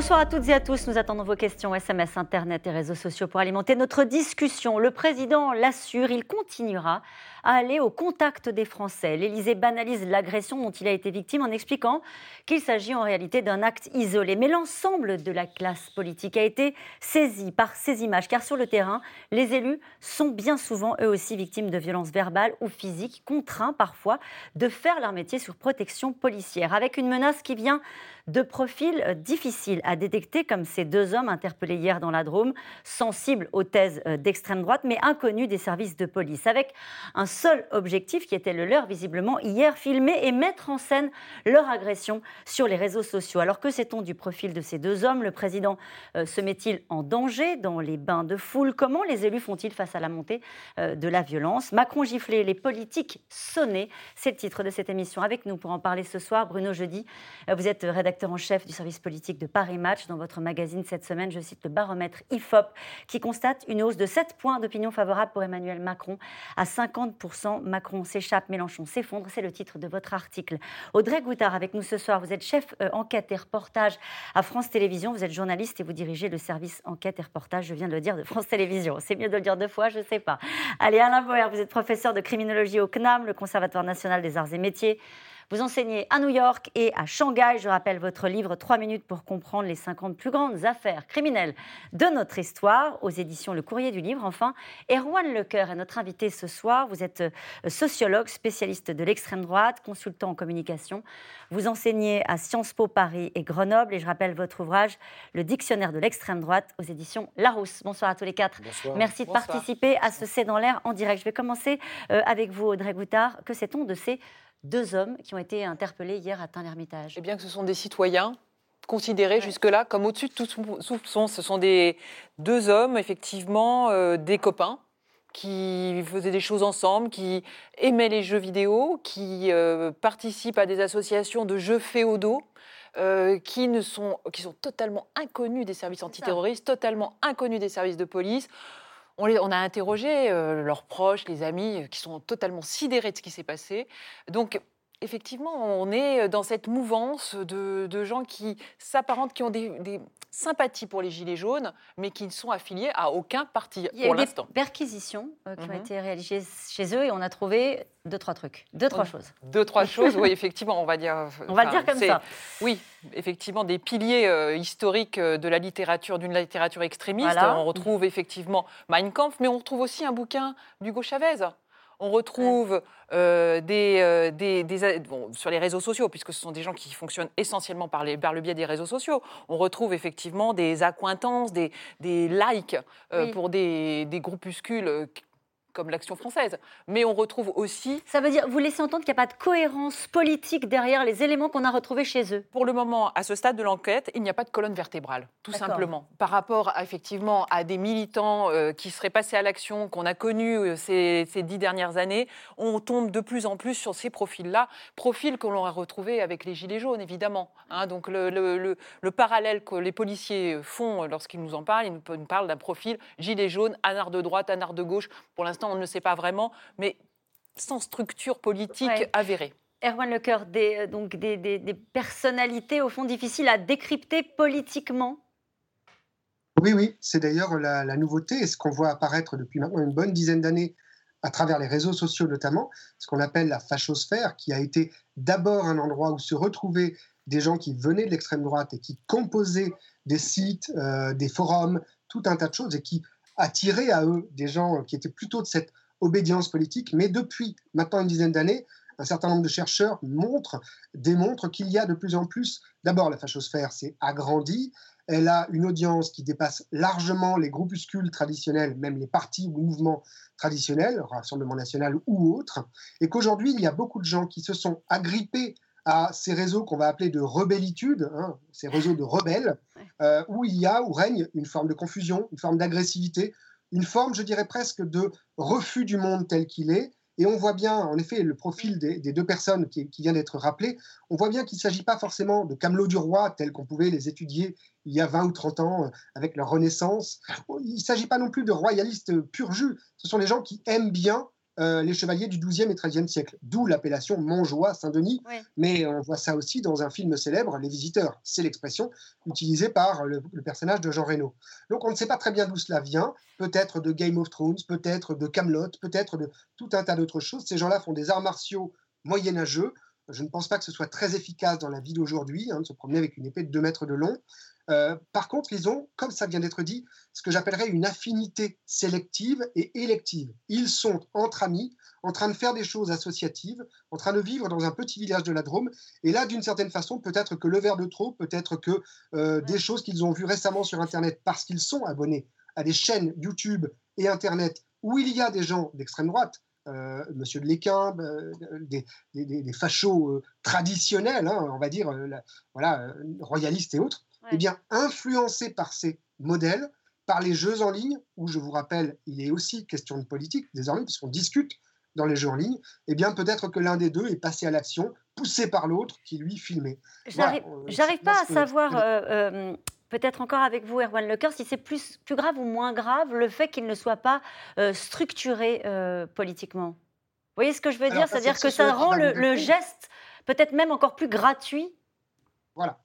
Bonsoir à toutes et à tous. Nous attendons vos questions SMS, Internet et réseaux sociaux pour alimenter notre discussion. Le président l'assure, il continuera à aller au contact des Français. L'Élysée banalise l'agression dont il a été victime en expliquant qu'il s'agit en réalité d'un acte isolé. Mais l'ensemble de la classe politique a été saisi par ces images, car sur le terrain, les élus sont bien souvent eux aussi victimes de violences verbales ou physiques, contraints parfois de faire leur métier sur protection policière, avec une menace qui vient de profils difficiles à détecter, comme ces deux hommes interpellés hier dans la Drôme, sensibles aux thèses d'extrême droite, mais inconnus des services de police, avec un seul objectif qui était le leur visiblement hier, filmer et mettre en scène leur agression sur les réseaux sociaux. Alors que sait-on du profil de ces deux hommes? Le président euh, se met-il en danger dans les bains de foule? Comment les élus font-ils face à la montée euh, de la violence? Macron giflé, les politiques sonnés, c'est le titre de cette émission. Avec nous pour en parler ce soir, Bruno Jeudi, euh, vous êtes rédacteur en chef du service politique de Paris Match. Dans votre magazine cette semaine, je cite le baromètre IFOP qui constate une hausse de 7 points d'opinion favorable pour Emmanuel Macron à 50 Macron s'échappe, Mélenchon s'effondre. C'est le titre de votre article. Audrey Goutard avec nous ce soir. Vous êtes chef euh, enquête et reportage à France Télévisions. Vous êtes journaliste et vous dirigez le service enquête et reportage, je viens de le dire, de France Télévisions. C'est mieux de le dire deux fois, je ne sais pas. Allez, Alain Boer, vous êtes professeur de criminologie au CNAM, le Conservatoire national des arts et métiers. Vous enseignez à New York et à Shanghai. Je rappelle votre livre 3 minutes pour comprendre les 50 plus grandes affaires criminelles de notre histoire aux éditions Le Courrier du Livre. Enfin, Erwan Lecoeur est notre invité ce soir. Vous êtes euh, sociologue, spécialiste de l'extrême droite, consultant en communication. Vous enseignez à Sciences Po Paris et Grenoble. Et je rappelle votre ouvrage Le Dictionnaire de l'extrême droite aux éditions Larousse. Bonsoir à tous les quatre. Bonsoir. Merci de participer à ce C'est dans l'air en direct. Je vais commencer euh, avec vous, Audrey Goutard. Que sait-on de ces deux hommes qui ont été interpellés hier à Tain-l'Hermitage. Eh bien que ce sont des citoyens considérés jusque-là comme au-dessus de tout soupçon. Ce sont des deux hommes, effectivement, euh, des copains qui faisaient des choses ensemble, qui aimaient les jeux vidéo, qui euh, participent à des associations de jeux féodaux. Euh, qui, ne sont, qui sont totalement inconnus des services antiterroristes, totalement inconnus des services de police on, a interrogé euh, leurs proches, les amis, euh, qui sont totalement sidérés de ce qui s'est passé. Donc, effectivement, on est dans cette mouvance de, gens qui s'apparentent, qui ont des, sympathies pour les Gilets jaunes, mais qui ne sont affiliés à aucun parti Il y a eu des perquisitions euh, qui ont mhm. été réalisées chez eux et on a trouvé deux, trois trucs, deux, trois choses. Deux, trois choses, oui, effectivement, on va dire. On va dire comme ça. Oui, effectivement, des piliers euh, historiques euh, de la littérature, d'une littérature extrémiste. On retrouve effectivement Mein Kampf, mais on retrouve aussi un bouquin d'Hugo Chavez on retrouve euh, des, des, sur les réseaux sociaux, puisque ce sont des gens qui fonctionnent essentiellement par, les, par le biais des réseaux sociaux, on retrouve effectivement des accointances, des, likes pour des, groupuscules comme l'action française. Mais on retrouve aussi... Ça veut dire, vous laissez entendre qu'il n'y a pas de cohérence politique derrière les éléments qu'on a retrouvés chez eux Pour le moment, à ce stade de l'enquête, il n'y a pas de colonne vertébrale, tout simplement. Par rapport, effectivement, à des militants euh, qui seraient passés à l'action, qu'on a connus euh, ces, dix dernières années, on tombe de plus en plus sur ces profils-là, profils qu'on aura retrouvés avec les Gilets jaunes, évidemment. Hein. donc le, le, parallèle que les policiers font lorsqu'ils nous en parlent, ils nous parlent d'un profil Gilets jaunes, anard de droite, anard de gauche. Pour l'instant, on ne sait pas vraiment, mais sans structure politique avérée. Erwan Lecoeur, des, euh, donc des, des, personnalités au fond difficiles à décrypter politiquement? Oui, oui, c'est d'ailleurs la, nouveauté et ce qu'on voit apparaître depuis maintenant une bonne dizaine d'années à travers les réseaux sociaux notamment, ce qu'on appelle la fachosphère, qui a été d'abord un endroit où se retrouvaient des gens qui venaient de l'extrême droite et qui composaient des sites, euh, des forums, tout un tas de choses et qui attiraient à eux des gens qui étaient plutôt de cette obédience politique. Mais depuis maintenant une dizaine d'années, un certain nombre de chercheurs montrent, démontrent qu'il y a de plus en plus, d'abord la fachosphère s'est agrandie, elle a une audience qui dépasse largement les groupuscules traditionnels, même les partis ou mouvements traditionnels, Rassemblement national ou autres, et qu'aujourd'hui il y a beaucoup de gens qui se sont agrippés à ces réseaux qu'on va appeler de rebellitude, hein, ces réseaux de rebelles, euh, où il y a, où règne une forme de confusion, une forme d'agressivité, une forme, je dirais presque, de refus du monde tel qu'il est. Et on voit bien, en effet, le profil des, deux personnes qui, qui vient d'être rappelé, on voit bien qu'il ne s'agit pas forcément de camelots du roi tels qu'on pouvait les étudier il y a 20 ou 30 ans euh, avec leur renaissance. Il ne s'agit pas non plus de royalistes pur jus. Ce sont des gens qui aiment bien euh, les chevaliers du XIIe et XIIIe siècle, d'où l'appellation Montjoie Saint-Denis. Mais on voit ça aussi dans un film célèbre, Les Visiteurs. C'est l'expression utilisée par le, personnage de Jean Reno. Donc on ne sait pas très bien d'où cela vient, peut-être de Game of Thrones, peut-être de Camelot, peut-être de tout un tas d'autres choses. Ces gens-là font des arts martiaux moyenâgeux. Je ne pense pas que ce soit très efficace dans la vie d'aujourd'hui, hein, de se promener avec une épée de 2 mètres de long. Euh, par contre, ils ont, comme ça vient d'être dit, ce que j'appellerais une affinité sélective et élective. Ils sont entre amis, en train de faire des choses associatives, en train de vivre dans un petit village de la Drôme. Et là, d'une certaine façon, peut-être que le verre de trop, peut-être que euh, des choses qu'ils ont vues récemment sur Internet, parce qu'ils sont abonnés à des chaînes YouTube et Internet où il y a des gens d'extrême droite, euh, Monsieur de Léquin, euh, des, des, fachos traditionnels, hein, on va dire, voilà, royalistes et autres, eh bien, influencés par ces modèles, par les jeux en ligne, où je vous rappelle, il est aussi question de politique désormais, puisqu'on discute dans les jeux en ligne, eh bien, peut-être que l'un des deux est passé à l'action, poussé par l'autre qui lui filmait. J'arrive euh, pas à savoir, euh, euh, peut-être encore avec vous, Erwan Lecoeur, si c'est plus, plus grave ou moins grave le fait qu'il ne soit pas structuré politiquement. Vous voyez ce que je veux dire? C'est-à-dire que ça rend le geste peut-être même encore plus gratuit. Voilà.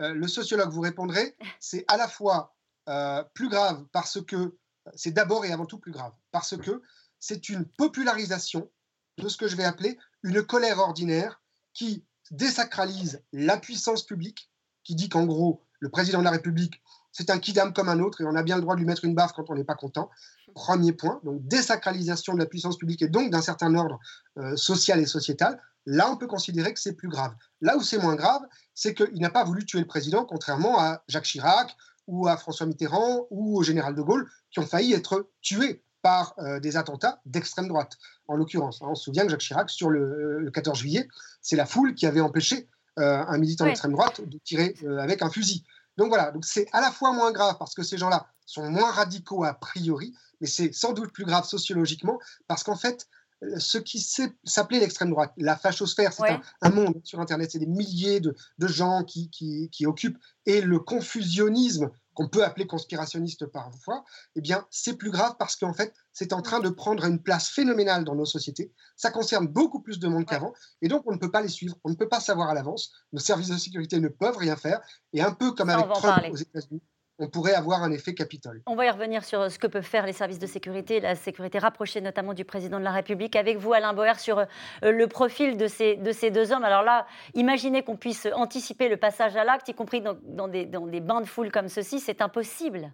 Euh, le sociologue vous répondrait, c'est à la fois euh, plus grave parce que c'est d'abord et avant tout plus grave, parce que c'est une popularisation de ce que je vais appeler une colère ordinaire qui désacralise la puissance publique, qui dit qu'en gros, le président de la République, c'est un kidam comme un autre et on a bien le droit de lui mettre une baffe quand on n'est pas content. Premier point, donc désacralisation de la puissance publique et donc d'un certain ordre euh, social et sociétal. Là, on peut considérer que c'est plus grave. Là où c'est moins grave, c'est qu'il n'a pas voulu tuer le président, contrairement à Jacques Chirac ou à François Mitterrand ou au général de Gaulle, qui ont failli être tués par euh, des attentats d'extrême droite, en l'occurrence. On se souvient que Jacques Chirac, sur le, 14 juillet, c'est la foule qui avait empêché euh, un militant d'extrême droite de tirer euh, avec un fusil. Donc voilà, donc c'est à la fois moins grave parce que ces gens-là sont moins radicaux a priori, mais c'est sans doute plus grave sociologiquement parce qu'en fait, ce qui s'appelait l'extrême droite, la fachosphère, c'est un, monde sur Internet, c'est des milliers de, gens qui, qui, occupent, et le confusionnisme, qu'on peut appeler conspirationniste parfois, eh bien, c'est plus grave parce qu'en fait, c'est en train de prendre une place phénoménale dans nos sociétés. Ça concerne beaucoup plus de monde qu'avant, et donc on ne peut pas les suivre, on ne peut pas savoir à l'avance. Nos services de sécurité ne peuvent rien faire, et un peu comme avec Trump aux États-Unis, on pourrait avoir un effet Capitole. On va y revenir sur euh, ce que peuvent faire les services de sécurité, la sécurité rapprochée notamment du président de la République. Avec vous, Alain Boer, sur euh, le profil de ces, de ces deux hommes. Alors là, imaginez qu'on puisse anticiper le passage à l'acte, y compris dans, des, dans des bains de foule comme ceci, c'est impossible.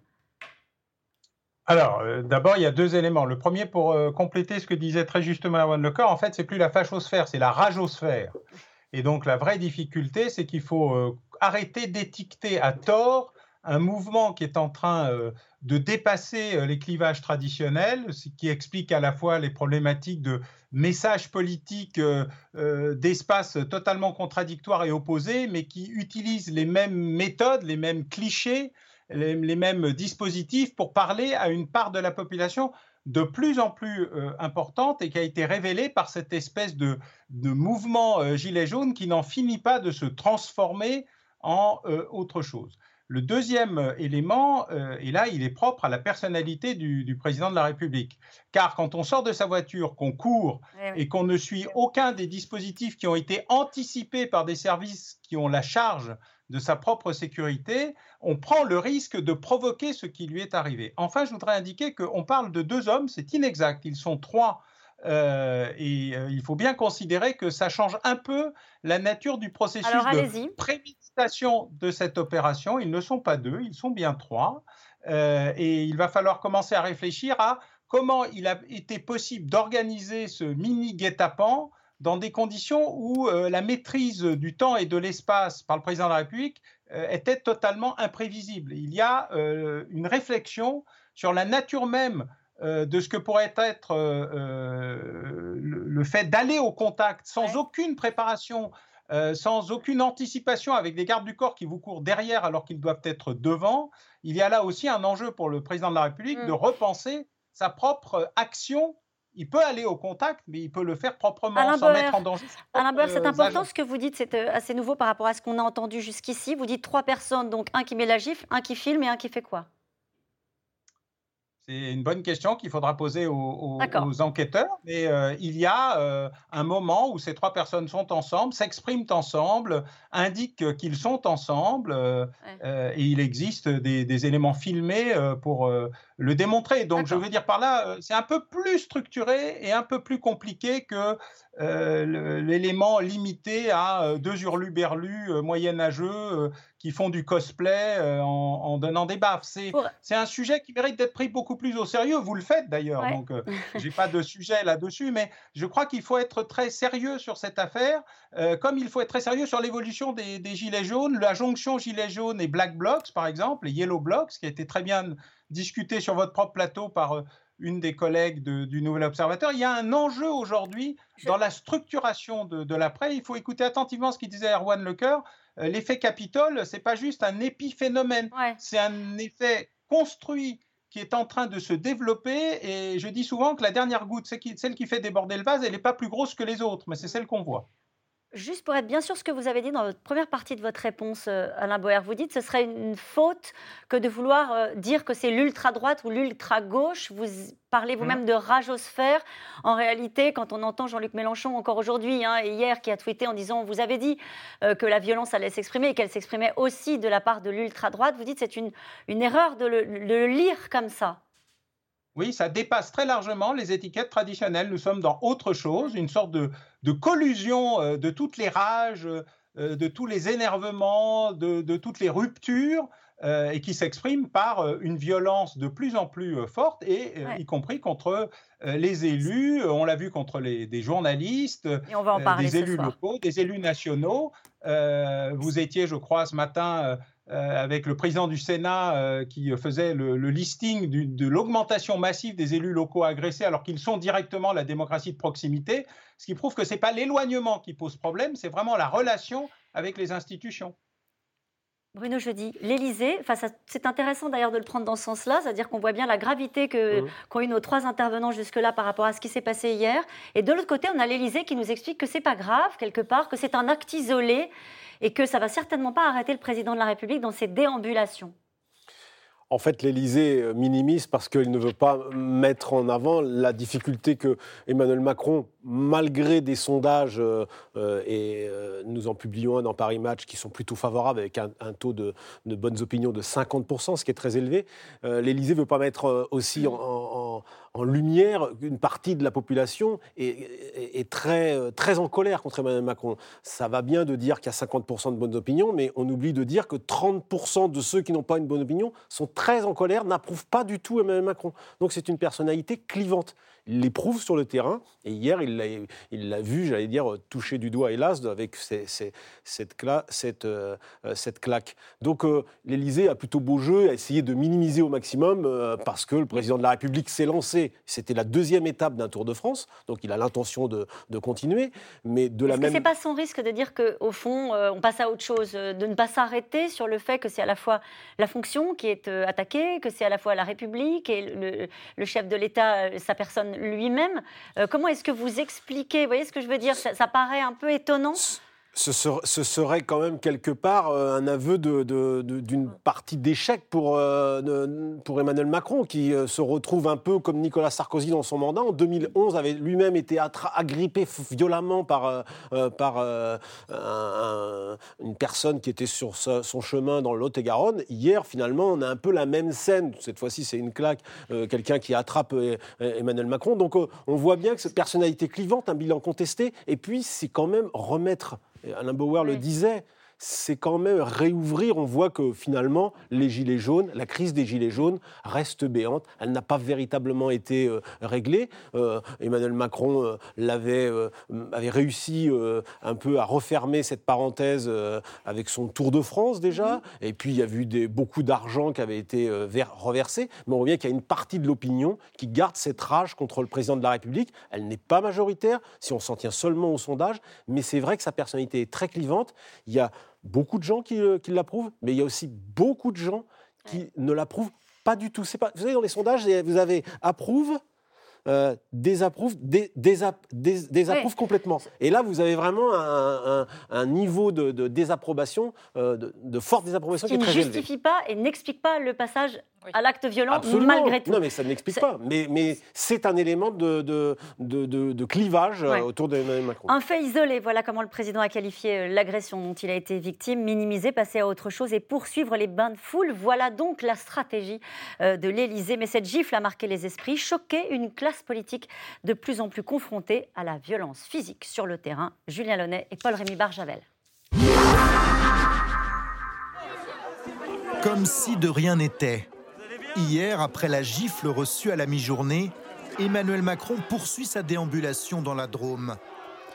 Alors, euh, d'abord, il y a deux éléments. Le premier, pour compléter ce que disait très justement Erwan Lecor, en fait, c'est plus la fachosphère, c'est la rageosphère. Et donc, la vraie difficulté, c'est qu'il faut arrêter d'étiqueter à tort un mouvement qui est en train euh, de dépasser euh, les clivages traditionnels, ce qui explique à la fois les problématiques de messages politiques euh, d'espace totalement contradictoires et opposés, mais qui utilisent les mêmes méthodes, les mêmes clichés, les, mêmes dispositifs pour parler à une part de la population de plus en plus importante et qui a été révélée par cette espèce de, mouvement gilet jaune qui n'en finit pas de se transformer en autre chose. Le deuxième euh, élément, euh, et là, il est propre à la personnalité du, président de la République. Car quand on sort de sa voiture, qu'on court eh et qu'on ne suit aucun des dispositifs qui ont été anticipés par des services qui ont la charge de sa propre sécurité, on prend le risque de provoquer ce qui lui est arrivé. Enfin, je voudrais indiquer qu'on parle de deux hommes, c'est inexact, ils sont trois. Euh, et il faut bien considérer que ça change un peu la nature du processus de préméditation de cette opération. Ils ne sont pas deux, ils sont bien trois. Euh, et il va falloir commencer à réfléchir à comment il a été possible d'organiser ce mini guet-apens dans des conditions où euh, la maîtrise du temps et de l'espace par le président de la République euh, était totalement imprévisible. Il y a une réflexion sur la nature même de ce que pourrait être le, fait d'aller au contact sans aucune préparation euh, sans aucune anticipation, avec des gardes du corps qui vous courent derrière alors qu'ils doivent être devant, il y a là aussi un enjeu pour le président de la République de mm. repenser sa propre action il peut aller au contact, mais il peut le faire proprement sans mettre en danger. Alain c'est important ce que vous dites, c'est euh, assez nouveau par rapport à ce qu'on a entendu jusqu'ici. Vous dites trois personnes, donc un qui met la gifle, un qui filme et un qui fait quoi? C'est une bonne question qu'il faudra poser aux, enquêteurs. Mais euh, il y a euh, un moment où ces trois personnes sont ensemble, s'expriment ensemble, indiquent qu'ils sont ensemble, euh, et il existe des, éléments filmés pour le démontrer. Donc je veux dire par là, c'est un peu plus structuré et un peu plus compliqué que l'élément limité à deux hurluberlus moyenâgeux qui font du cosplay en, donnant des baffes. C'est un sujet qui mérite d'être pris beaucoup plus au sérieux. Vous le faites d'ailleurs, donc je n'ai pas de sujet là-dessus, mais je crois qu'il faut être très sérieux sur cette affaire, comme il faut être très sérieux sur l'évolution des, des, gilets jaunes, la jonction gilets jaunes et black blocs, par exemple, les yellow blocs, qui a été très bien discuté sur votre propre plateau par une des collègues du Nouvel Observateur. Il y a un enjeu aujourd'hui dans la structuration de, l'après. Il faut écouter attentivement ce qu'il disait Erwan Lecoeur. Euh, l'effet Capitole, c'est pas juste un épiphénomène, c'est un effet construit qui est en train de se développer. Et je dis souvent que la dernière goutte, celle qui fait déborder le vase, elle n'est pas plus grosse que les autres, mais c'est celle qu'on voit. Juste pour être bien sûr ce que vous avez dit dans votre première partie de votre réponse, euh, Alain Boer, vous dites que ce serait une faute que de vouloir euh, dire que c'est l'ultra-droite ou l'ultra-gauche. Vous parlez vous-même mmh. de ragosphère. En réalité, quand on entend Jean-Luc Mélenchon encore aujourd'hui hein, et hier qui a tweeté en disant vous avez dit euh, que la violence allait s'exprimer et qu'elle s'exprimait aussi de la part de l'ultra-droite, vous dites que c'est une, une erreur de le lire comme ça. Oui, ça dépasse très largement les étiquettes traditionnelles. Nous sommes dans autre chose, une sorte de, collusion euh, de toutes les rages, euh, de tous les énervements, de, toutes les ruptures, euh, et qui s'exprime par une violence de plus en plus forte, et y compris contre les élus. On l'a vu contre les, des journalistes, des élus locaux, des élus nationaux. vous étiez, je crois, ce matin avec le président du Sénat euh, qui faisait le, listing de l'augmentation massive des élus locaux agressés alors qu'ils sont directement la démocratie de proximité, ce qui prouve que ce n'est pas l'éloignement qui pose problème, c'est vraiment la relation avec les institutions. Bruno Jeudi, l'Élysée, c'est intéressant d'ailleurs de le prendre dans ce sens-là, c'est-à-dire qu'on voit bien la gravité mmh. qu'ont eu nos trois intervenants jusque-là par rapport à ce qui s'est passé hier. Et de l'autre côté, on a l'Élysée qui nous explique que c'est pas grave, quelque part, que c'est un acte isolé et que ça va certainement pas arrêter le président de la République dans ses déambulations. En fait, l'Élysée euh, minimise parce qu'il ne veut pas mettre en avant la difficulté que Emmanuel Macron, malgré des sondages, euh, euh, et nous en publions un dans Paris Match, qui sont plutôt favorables, avec un, taux de, bonnes opinions de 50%, ce qui est très élevé, l'Élysée ne veut pas mettre aussi en, lumière une partie de la population est, très, très en colère contre Emmanuel Macron. Ça va bien de dire qu'il y a 50% de bonnes opinions, mais on oublie de dire que 30% de ceux qui n'ont pas une bonne opinion sont très en colère, n'approuve pas du tout Emmanuel Macron. Donc c'est une personnalité clivante il l'éprouve sur le terrain. Et hier, il l'a vu, j'allais dire, toucher du doigt, hélas, avec cette, cette, euh, cette, claque. Donc euh, l'Élysée a plutôt beau jeu, a essayé de minimiser au maximum, euh, parce que le président de la République s'est lancé. C'était la deuxième étape d'un Tour de France, donc il a l'intention de, continuer. Mais de la même. c'est pas son risque de dire qu'au fond, on passe à autre chose, de ne pas s'arrêter sur le fait que c'est à la fois la fonction qui est attaquée, que c'est à la fois la République et le, le chef de l'État, sa personne lui-même. Euh, comment est-ce que vous expliquez Vous voyez ce que je veux dire ça, ça paraît un peu étonnant ce, serait quand même quelque part euh, un aveu d'une partie d'échec pour, euh, Emmanuel Macron, qui euh, se retrouve un peu comme Nicolas Sarkozy dans son mandat. En 2011, avait lui-même été agrippé violemment par, une personne qui était sur son chemin dans l'Hôte et garonne Hier, finalement, on a un peu la même scène. Cette fois-ci, c'est une claque, quelqu'un qui attrape Emmanuel Macron. Donc, on voit bien que cette personnalité clivante, un bilan contesté, et puis c'est quand même remettre Alain Bauer le disait, c'est quand même réouvrir. On voit que finalement, les Gilets jaunes, la crise des Gilets jaunes reste béante. Elle n'a pas véritablement été euh, réglée. Euh, Emmanuel Macron euh, l'avait, avait réussi un peu à refermer cette parenthèse avec son Tour de France déjà. Et puis, il y a eu des, beaucoup d'argent qui avait été reversé. Mais on voit qu'il y a une partie de l'opinion qui garde cette rage contre le président de la République. Elle n'est pas majoritaire si on s'en tient seulement au sondage. Mais c'est vrai que sa personnalité est très clivante. Il y a beaucoup de gens euh, qui, l'approuvent, mais il y a aussi beaucoup de gens qui ne l'approuvent pas du tout. Pas, vous savez, dans les sondages, vous avez approuve, euh, désapprouve, désapprouve complètement. Et là, vous avez vraiment un, niveau de, désapprobation, euh, de, forte désapprobation qui, qui est très ne justifie pas et n'explique pas le passage à l'acte violent malgré tout. Non, mais ça n'explique pas. Mais, mais c'est un élément de, de, de, clivage euh, autour d'Emmanuel Macron. Un fait isolé, voilà comment le président a qualifié euh, l'agression dont il a été victime, minimiser, passer à autre chose et poursuivre les bains de foule. Voilà donc la stratégie euh, de l'Élysée. Mais cette gifle a marqué les esprits, choqué une classe politique de plus en plus confrontée à la violence physique sur le terrain. Julien Launay et Paul-Rémy Barjavel. Comme si de rien n'était. Hier, après la gifle reçue à la mi-journée, Emmanuel Macron poursuit sa déambulation dans la Drôme.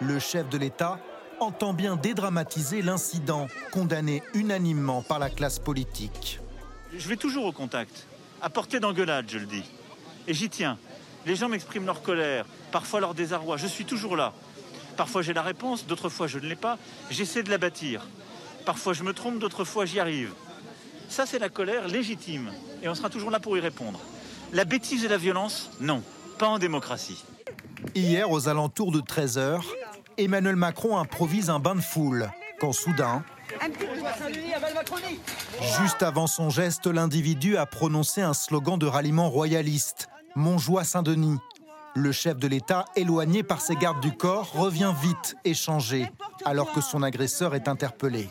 Le chef de l'État entend bien dédramatiser l'incident, condamné unanimement par la classe politique. Je vais toujours au contact, à portée d'engueulade, je le dis. Et j'y tiens. Les gens m'expriment leur colère, parfois leur désarroi. Je suis toujours là. Parfois j'ai la réponse, d'autres fois je ne l'ai pas. J'essaie de la bâtir. Parfois je me trompe, d'autres fois j'y arrive. Ça, c'est la colère légitime. Et on sera toujours là pour y répondre. La bêtise et la violence, non. Pas en démocratie. Hier, aux alentours de 13h, Emmanuel Macron improvise un bain de foule. Quand soudain, juste avant son geste, l'individu a prononcé un slogan de ralliement royaliste Montjoie Saint-Denis. Le chef de l'État, éloigné par ses gardes du corps, revient vite échangé, alors que son agresseur est interpellé.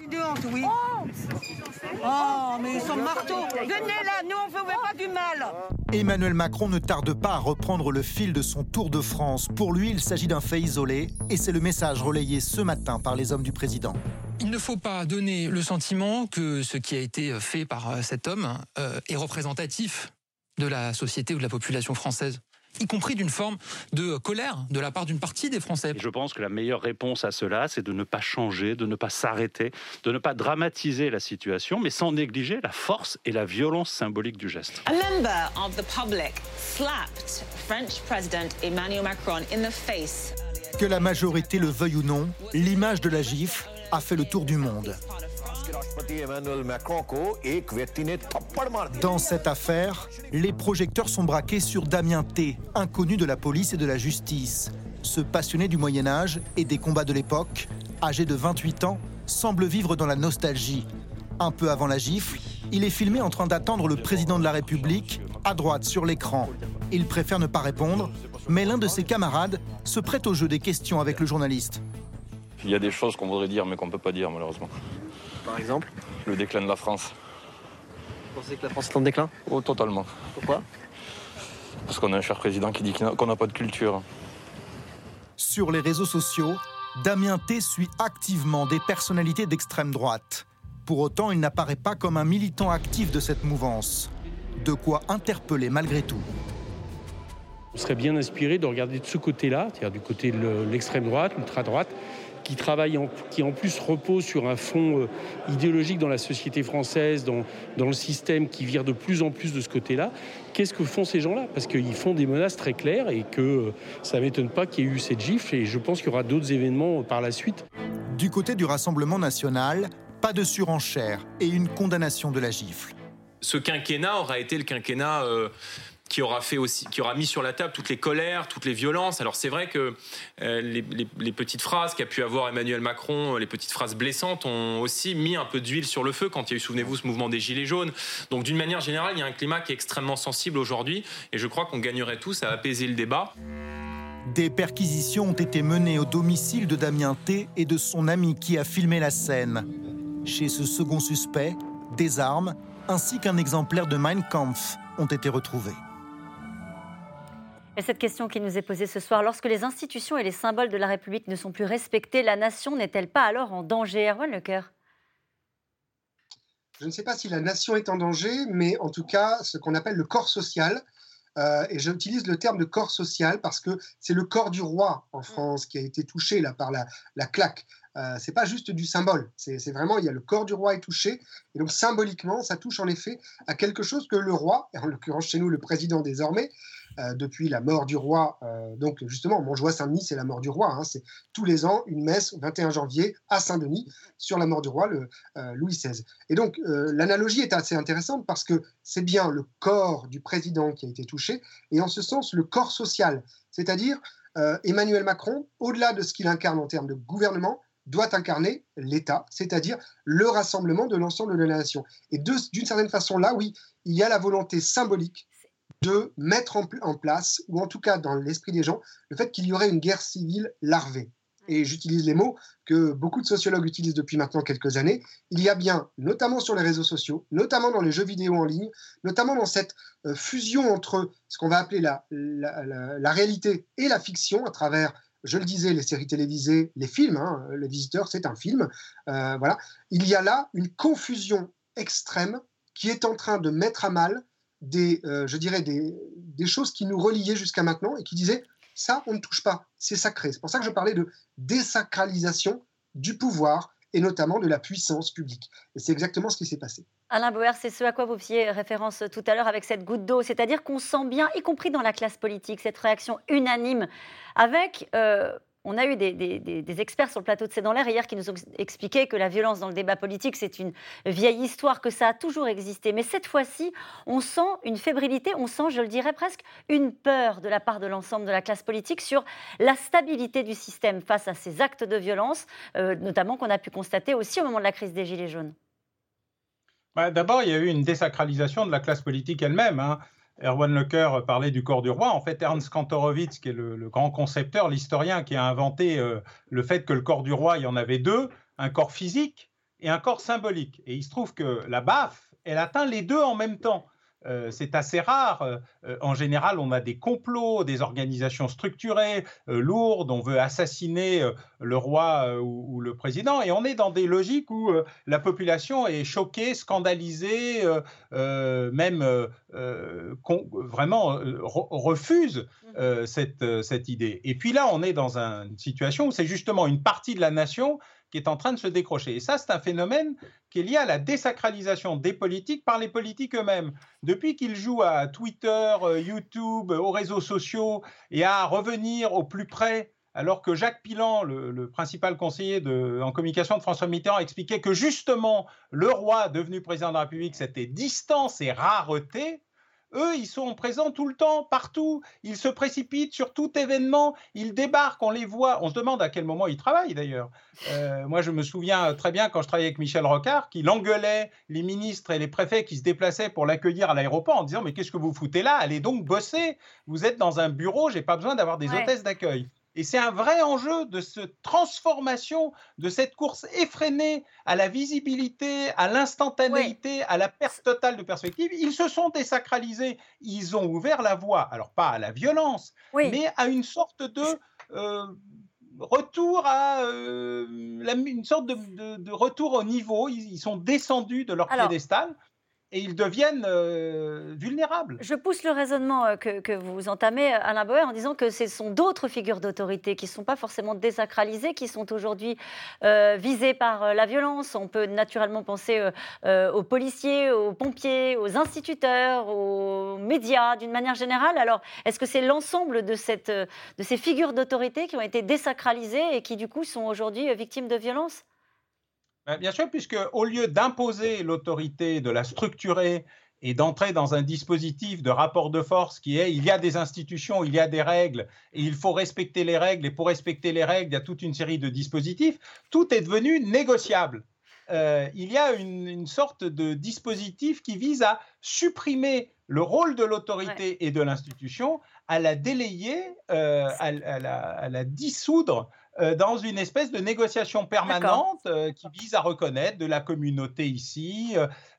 Oh, mais ils sont marteaux Venez là, nous on veut pas du mal Emmanuel Macron ne tarde pas à reprendre le fil de son Tour de France. Pour lui, il s'agit d'un fait isolé et c'est le message relayé ce matin par les hommes du président. Il ne faut pas donner le sentiment que ce qui a été fait par cet homme euh, est représentatif de la société ou de la population française y compris d'une forme de colère de la part d'une partie des Français. je pense que la meilleure réponse à cela, c'est de ne pas changer, de ne pas s'arrêter, de ne pas dramatiser la situation, mais sans négliger la force et la violence symbolique du geste. A member of the public slapped French President Emmanuel Macron in the face. Que la majorité le veuille ou non, l'image de la gifle a fait le tour du monde. Dans cette affaire, les projecteurs sont braqués sur Damien T, inconnu de la police et de la justice. Ce passionné du Moyen Âge et des combats de l'époque, âgé de 28 ans, semble vivre dans la nostalgie. Un peu avant la gifle, il est filmé en train d'attendre le président de la République, à droite sur l'écran. Il préfère ne pas répondre, mais l'un de ses camarades se prête au jeu des questions avec le journaliste. Il y a des choses qu'on voudrait dire mais qu'on ne peut pas dire malheureusement. Par exemple Le déclin de la France. Vous pensez que la France est en déclin? Oh, totalement. Pourquoi? Parce qu'on a un cher président qui dit qu'on n'a pas de culture. Sur les réseaux sociaux, Damien T suit activement des personnalités d'extrême droite. Pour autant, il n'apparaît pas comme un militant actif de cette mouvance. De quoi interpeller malgré tout. On serait bien inspiré de regarder de ce côté-là, c'est-à-dire du côté de l'extrême droite, l'ultra-droite, qui travaille, qui en plus repose sur un fond euh, idéologique dans la société française, dans, dans le système qui vire de plus en plus de ce côté-là. Qu'est-ce que font ces gens-là? Parce qu'ils font des menaces très claires et que euh, ça ne m'étonne pas qu'il y ait eu cette gifle et je pense qu'il y aura d'autres événements euh, par la suite. Du côté du Rassemblement national, pas de surenchère et une condamnation de la gifle. Ce quinquennat aura été le quinquennat qui aura fait aussi, qui aura mis sur la table toutes les colères, toutes les violences. Alors c'est vrai que euh, les, petites phrases qu'a pu avoir Emmanuel Macron, les petites phrases blessantes, ont aussi mis un peu d'huile sur le feu quand il y a eu, souvenez-vous, ce mouvement des gilets jaunes. Donc d'une manière générale, il y a un climat qui est extrêmement sensible aujourd'hui, et je crois qu'on gagnerait tous à apaiser le débat. Des perquisitions ont été menées au domicile de Damien T et de son ami qui a filmé la scène. Chez ce second suspect, des armes ainsi qu'un exemplaire de Mein Kampf ont été retrouvés. Et cette question qui nous est posée ce soir, lorsque les institutions et les symboles de la République ne sont plus respectés, la nation n'est-elle pas alors en danger Erwan Lecoeur Je ne sais pas si la nation est en danger, mais en tout cas, ce qu'on appelle le corps social, euh, et j'utilise le terme de corps social parce que c'est le corps du roi en mm. France qui a été touché là par la, la claque. Euh, c'est pas juste du symbole, c'est vraiment il y a le corps du roi est touché et donc symboliquement ça touche en effet à quelque chose que le roi, en l'occurrence chez nous le président désormais, depuis la mort du roi. Euh, donc justement, Montjoie Saint-Denis, c'est la mort du roi. Hein. c'est tous les ans une messe 21 janvier à Saint-Denis sur la mort du roi, euh, Louis XVI. Et donc l'analogie est assez intéressante parce que c'est bien le corps du président qui a été touché et en ce sens le corps social, c'est-à-dire Emmanuel Macron, au-delà de ce qu'il incarne en termes de gouvernement, doit incarner l'État, c'est-à-dire le rassemblement de l'ensemble de la nation. Et d'une certaine façon, là, oui, il y a la volonté symbolique de mettre en, en place, ou en tout cas dans l'esprit des gens, le fait qu'il y aurait une guerre civile larvée. Et j'utilise les mots que beaucoup de sociologues utilisent depuis maintenant quelques années, il y a bien, notamment sur les réseaux sociaux, notamment dans les jeux vidéo en ligne, notamment dans cette euh, fusion entre ce qu'on va appeler la, la, réalité et la fiction à travers, je le disais, les séries télévisées, les films, hein, Les Visiteurs, c'est un film, euh, voilà. Il y a là une confusion extrême qui est en train de mettre à mal des, euh, je dirais, des, des choses qui nous reliaient jusqu'à maintenant et qui disaient ça, on ne touche pas. C'est sacré. C'est pour ça que je parlais de désacralisation du pouvoir et notamment de la puissance publique. Et c'est exactement ce qui s'est passé. Alain Bauer, c'est ce à quoi vous faisiez référence tout à l'heure avec cette goutte d'eau, c'est-à-dire qu'on sent bien, y compris dans la classe politique, cette réaction unanime avec euh, on a eu des, experts sur le plateau de C'est dans l'air hier qui nous ont expliqué que la violence dans le débat politique, c'est une vieille histoire, que ça a toujours existé. Mais cette fois-ci, on sent une fébrilité, on sent, je le dirais presque, une peur de la part de l'ensemble de la classe politique sur la stabilité du système face à ces actes de violence, euh, notamment qu'on a pu constater aussi au moment de la crise des Gilets jaunes. Bah, d'abord, il y a eu une désacralisation de la classe politique elle-même. Hein. Erwan Lecoeur parlait du corps du roi. En fait, Ernst Kantorowicz, qui est le, grand concepteur, l'historien qui a inventé euh, le fait que le corps du roi, il y en avait deux, un corps physique et un corps symbolique. Et il se trouve que la baffe, elle atteint les deux en même temps. Euh, c'est assez rare. Euh, euh, en général, on a des complots, des organisations structurées, lourdes. On veut assassiner le roi ou, le président. Et on est dans des logiques où la population est choquée, scandalisée, même vraiment refuse cette, cette idée. Et puis là, on est dans une situation où c'est justement une partie de la nation qui est en train de se décrocher. Et ça, c'est un phénomène qui est lié à la désacralisation des politiques par les politiques eux-mêmes. Depuis qu'ils jouent à Twitter, euh, YouTube, aux réseaux sociaux et à revenir au plus près alors que Jacques Pilan, le, principal conseiller en communication de François Mitterrand, expliquait que justement le roi devenu président de la République, c'était distance et rareté, eux, ils sont présents tout le temps, partout. Ils se précipitent sur tout événement. Ils débarquent, on les voit. On se demande à quel moment ils travaillent d'ailleurs. Euh, moi, je me souviens très bien quand je travaillais avec Michel Rocard, qu'il engueulait les ministres et les préfets qui se déplaçaient pour l'accueillir à l'aéroport en disant Mais qu'est-ce que vous foutez là? Allez donc bosser. Vous êtes dans un bureau, j'ai pas besoin d'avoir des hôtesses d'accueil. Et c'est un vrai enjeu de cette transformation, de cette course effrénée à la visibilité, à l'instantanéité, à la perte totale de perspective. Ils se sont désacralisés. Ils ont ouvert la voie, alors pas à la violence, mais à une sorte de euh, retour à euh, une sorte de, retour au niveau. Ils, sont descendus de leur piédestal et ils deviennent euh, vulnérables. Je pousse le raisonnement euh, que, vous entamez, Alain Bauer, en disant que ce sont d'autres figures d'autorité qui ne sont pas forcément désacralisées, qui sont aujourd'hui euh, visées par la violence. On peut naturellement penser aux policiers, aux pompiers, aux instituteurs, aux médias d'une manière générale. Alors, est-ce que c'est l'ensemble de, de ces figures d'autorité qui ont été désacralisées et qui, du coup, sont aujourd'hui victimes de violences? Bien sûr, puisque au lieu d'imposer l'autorité, de la structurer et d'entrer dans un dispositif de rapport de force qui est il y a des institutions, il y a des règles, et il faut respecter les règles, et pour respecter les règles, il y a toute une série de dispositifs, tout est devenu négociable. Euh, il y a une, sorte de dispositif qui vise à supprimer le rôle de l'autorité et de l'institution, à la délayer, euh, à, la, dissoudre dans une espèce de négociation permanente euh, qui vise à reconnaître de la communauté ici,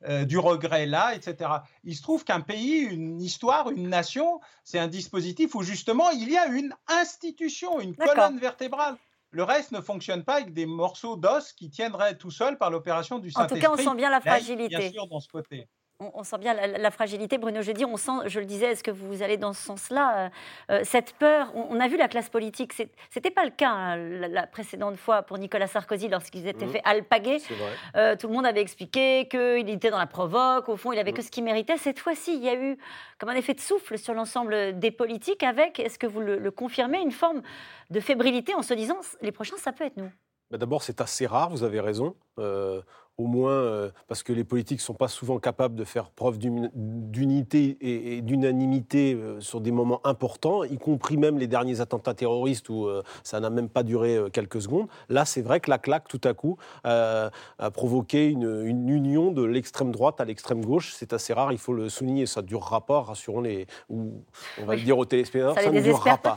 euh, du regret là, etc. Il se trouve qu'un pays, une histoire, une nation, c'est un dispositif où justement il y a une institution, une colonne vertébrale. Le reste ne fonctionne pas avec des morceaux d'os qui tiendraient tout seuls par l'opération du Saint-Esprit. En tout cas, on sent bien la fragilité. bien sûr, dans ce côté on, sent bien la, fragilité. Bruno Jeudi, on sent, je le disais, est-ce que vous allez dans ce sens-là euh, euh, Cette peur, on, a vu la classe politique, ce n'était pas le cas hein, la, précédente fois pour Nicolas Sarkozy lorsqu'ils étaient mmh. fait alpaguer. Euh, tout le monde avait expliqué qu'il était dans la provoque, au fond, il avait mmh. que ce qu'il méritait. Cette fois-ci, il y a eu comme un effet de souffle sur l'ensemble des politiques avec, est-ce que vous le confirmez, une forme de fébrilité en se disant les prochains, ça peut être nous? Bah, d'abord, c'est assez rare, vous avez raison. Euh, au moins euh, parce que les politiques ne sont pas souvent capables de faire preuve d'uni- d'unité et, et d'unanimité euh, sur des moments importants, y compris même les derniers attentats terroristes où euh, ça n'a même pas duré quelques secondes. Là, c'est vrai que la claque, tout à coup, a provoqué une, une union de l'extrême droite à l'extrême gauche. C'est assez rare, il faut le souligner. Ça ne durera pas, rassurons les. Ou, on va Oui. le dire aux téléspectateurs, Ça les ne durera pas.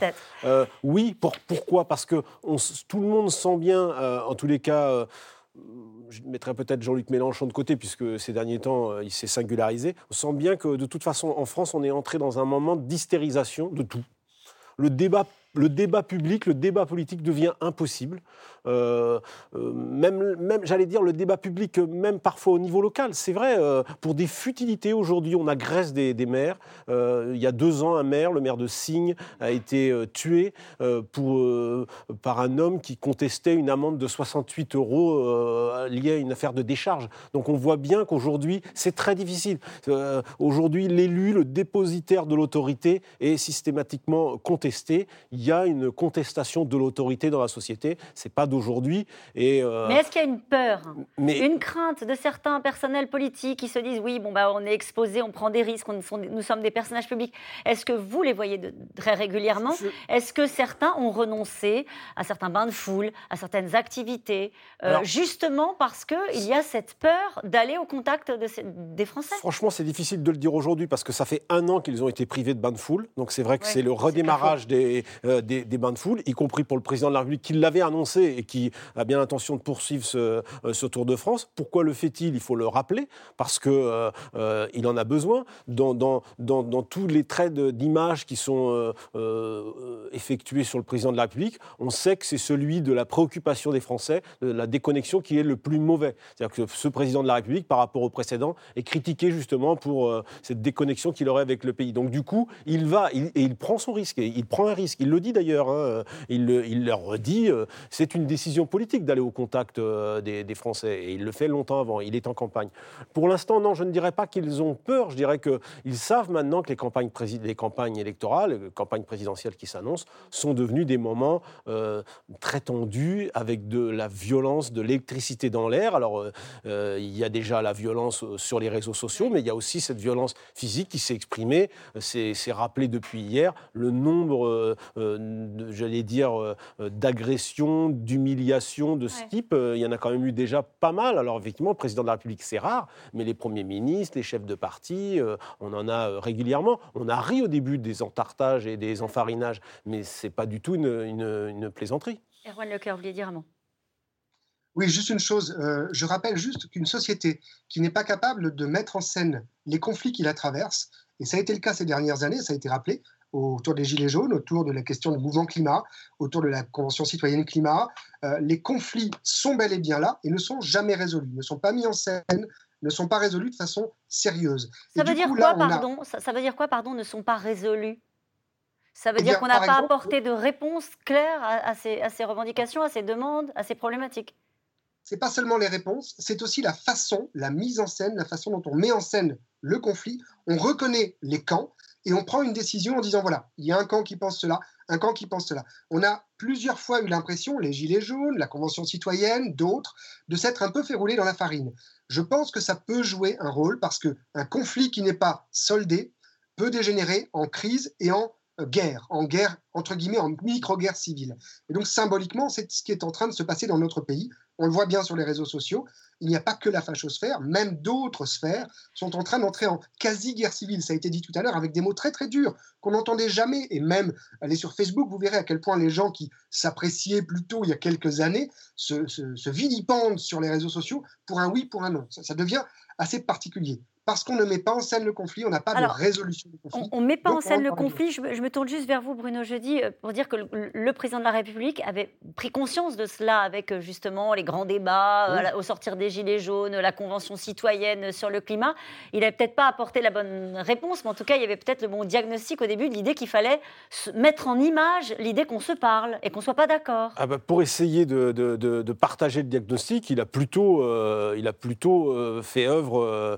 oui, pour- pourquoi? Parce que on tout le monde sent bien, en tous les cas, je mettrais peut-être Jean-Luc Mélenchon de côté, puisque ces derniers temps, euh, il s'est singularisé. On sent bien que de toute façon, en France, on est entré dans un moment d'hystérisation de tout. Le débat, le débat public, le débat politique devient impossible. Euh, euh, même, j'allais dire, le débat public, euh, même parfois au niveau local. C'est vrai, pour des futilités, aujourd'hui, on agresse des, des maires. Il y a deux ans, un maire, le maire de Signes, a été tué pour, par un homme qui contestait une amende de 68 euros liée à une affaire de décharge. Donc on voit bien qu'aujourd'hui, c'est très difficile. Aujourd'hui, l'élu, le dépositaire de l'autorité est systématiquement contesté. Il y a une contestation de l'autorité dans la société. C'est pas d'aujourd'hui. Et euh, Mais est-ce qu'il y a une peur, mais- une crainte de certains personnels politiques qui se disent oui, bon bah on est exposé, on prend des risques, on sont- nous sommes des personnages publics. Est-ce que vous les voyez de- très régulièrement Est-ce que certains ont renoncé à certains bains de foule, à certaines activités, euh, Alors- justement parce que il y a cette peur d'aller au contact de ces- des Français? Franchement, c'est difficile de le dire aujourd'hui parce que ça fait un an qu'ils ont été privés de bains de foule. Donc c'est vrai que Ouais, c'est le redémarrage des, euh, des, des bains de foule, y compris pour le président de la République qui l'avait annoncé et qui a bien l'intention de poursuivre ce, euh, Tour de France. Pourquoi le fait-il? Il faut le rappeler parce que euh, euh, il en a besoin. Dans, tous les traits d'image qui sont effectués sur le président de la République, on sait que c'est celui de la préoccupation des Français, de la déconnexion qui est le plus mauvais. C'est-à-dire que ce président de la République, par rapport au précédent, est critiqué justement pour cette déconnexion qu'il aurait avec le pays. Donc du coup, il va et il prend son risque. Il prend un risque. Il le dit d'ailleurs. hein, il, le, il le redit. euh, c'est une décision politique d'aller au contact euh, des, Français. Et il le fait longtemps avant. Il est en campagne. Pour l'instant, non, je ne dirais pas qu'ils ont peur. Je dirais qu'ils savent maintenant que les campagnes, les campagnes électorales, les campagnes présidentielles qui s'annoncent, sont devenues des moments euh, très tendus, avec de la violence, de l'électricité dans l'air. Alors, euh, il y a déjà la violence sur les réseaux sociaux, mais il y a aussi cette violence physique qui s'est exprimée. C'est rappelé depuis hier le nombre, j'allais dire, d'agressions, d'humiliations de ce type. Euh, Il y en a quand même eu déjà pas mal. Alors, effectivement, le président de la République, c'est rare, mais les premiers ministres, les chefs de parti, euh, on en a euh, régulièrement. On a ri au début des entartages et des enfarinages, mais c'est pas du tout une, une- une plaisanterie. Erwan Lecoeur, vous vouliez dire un mot? Oui, juste une chose. euh, je rappelle juste qu'une société qui n'est pas capable de mettre en scène les conflits qui la traversent, et ça a été le cas ces dernières années, ça a été rappelé, autour des Gilets jaunes, autour de la question du mouvement climat, autour de la Convention citoyenne climat, euh, les conflits sont bel et bien là et ne sont jamais résolus, ne sont pas mis en scène, ne sont pas résolus de façon sérieuse. Ça veut dire coup, quoi, là, on a- pardon ça, ça veut dire quoi, pardon, ne sont pas résolus? Ça veut Eh dire qu'on n'a pas exemple- apporté de réponse claire à, à ces, à ces revendications, à ces demandes, à ces problématiques? c'est pas seulement les réponses, c'est aussi la façon, la mise en scène, la façon dont on met en scène le conflit. On reconnaît les camps et on prend une décision en disant voilà, il y a un camp qui pense cela, un camp qui pense cela. On a plusieurs fois eu l'impression, les Gilets jaunes, la Convention citoyenne, d'autres, de s'être un peu fait rouler dans la farine. Je pense que ça peut jouer un rôle parce que un conflit qui n'est pas soldé peut dégénérer en crise et en euh, guerre, en guerre, entre guillemets, en micro-guerre civile. Et donc, symboliquement, c'est ce qui est en train de se passer dans notre pays. On le voit bien sur les réseaux sociaux. Il n'y a pas que la fachosphère, même d'autres sphères sont en train d'entrer en quasi-guerre civile. Ça a été dit tout à l'heure avec des mots très très durs qu'on n'entendait jamais. Et même, allez sur Facebook, vous verrez à quel point les gens qui s'appréciaient plutôt il y a quelques années se, vilipendent sur les réseaux sociaux pour un oui, pour un non. Ça devient assez particulier. Parce qu'on ne met pas en scène le conflit, on n'a pas Alors, de résolution du conflit. On ne met pas en scène le conflit. Je, me- je me tourne juste vers vous, Bruno Jeudi, euh, pour dire que le, le président de la République avait pris conscience de cela avec euh, justement les grands débats euh, Oui. au sortir des Gilets jaunes, la Convention citoyenne sur le climat. Il n'avait peut-être pas apporté la bonne réponse, mais en tout cas, il y avait peut-être le bon diagnostic au début de l'idée qu'il fallait mettre en image l'idée qu'on se parle et qu'on ne soit pas d'accord. Ah bah, pour essayer de, de- de- de partager le diagnostic, il a plutôt, euh, il a plutôt euh, fait œuvre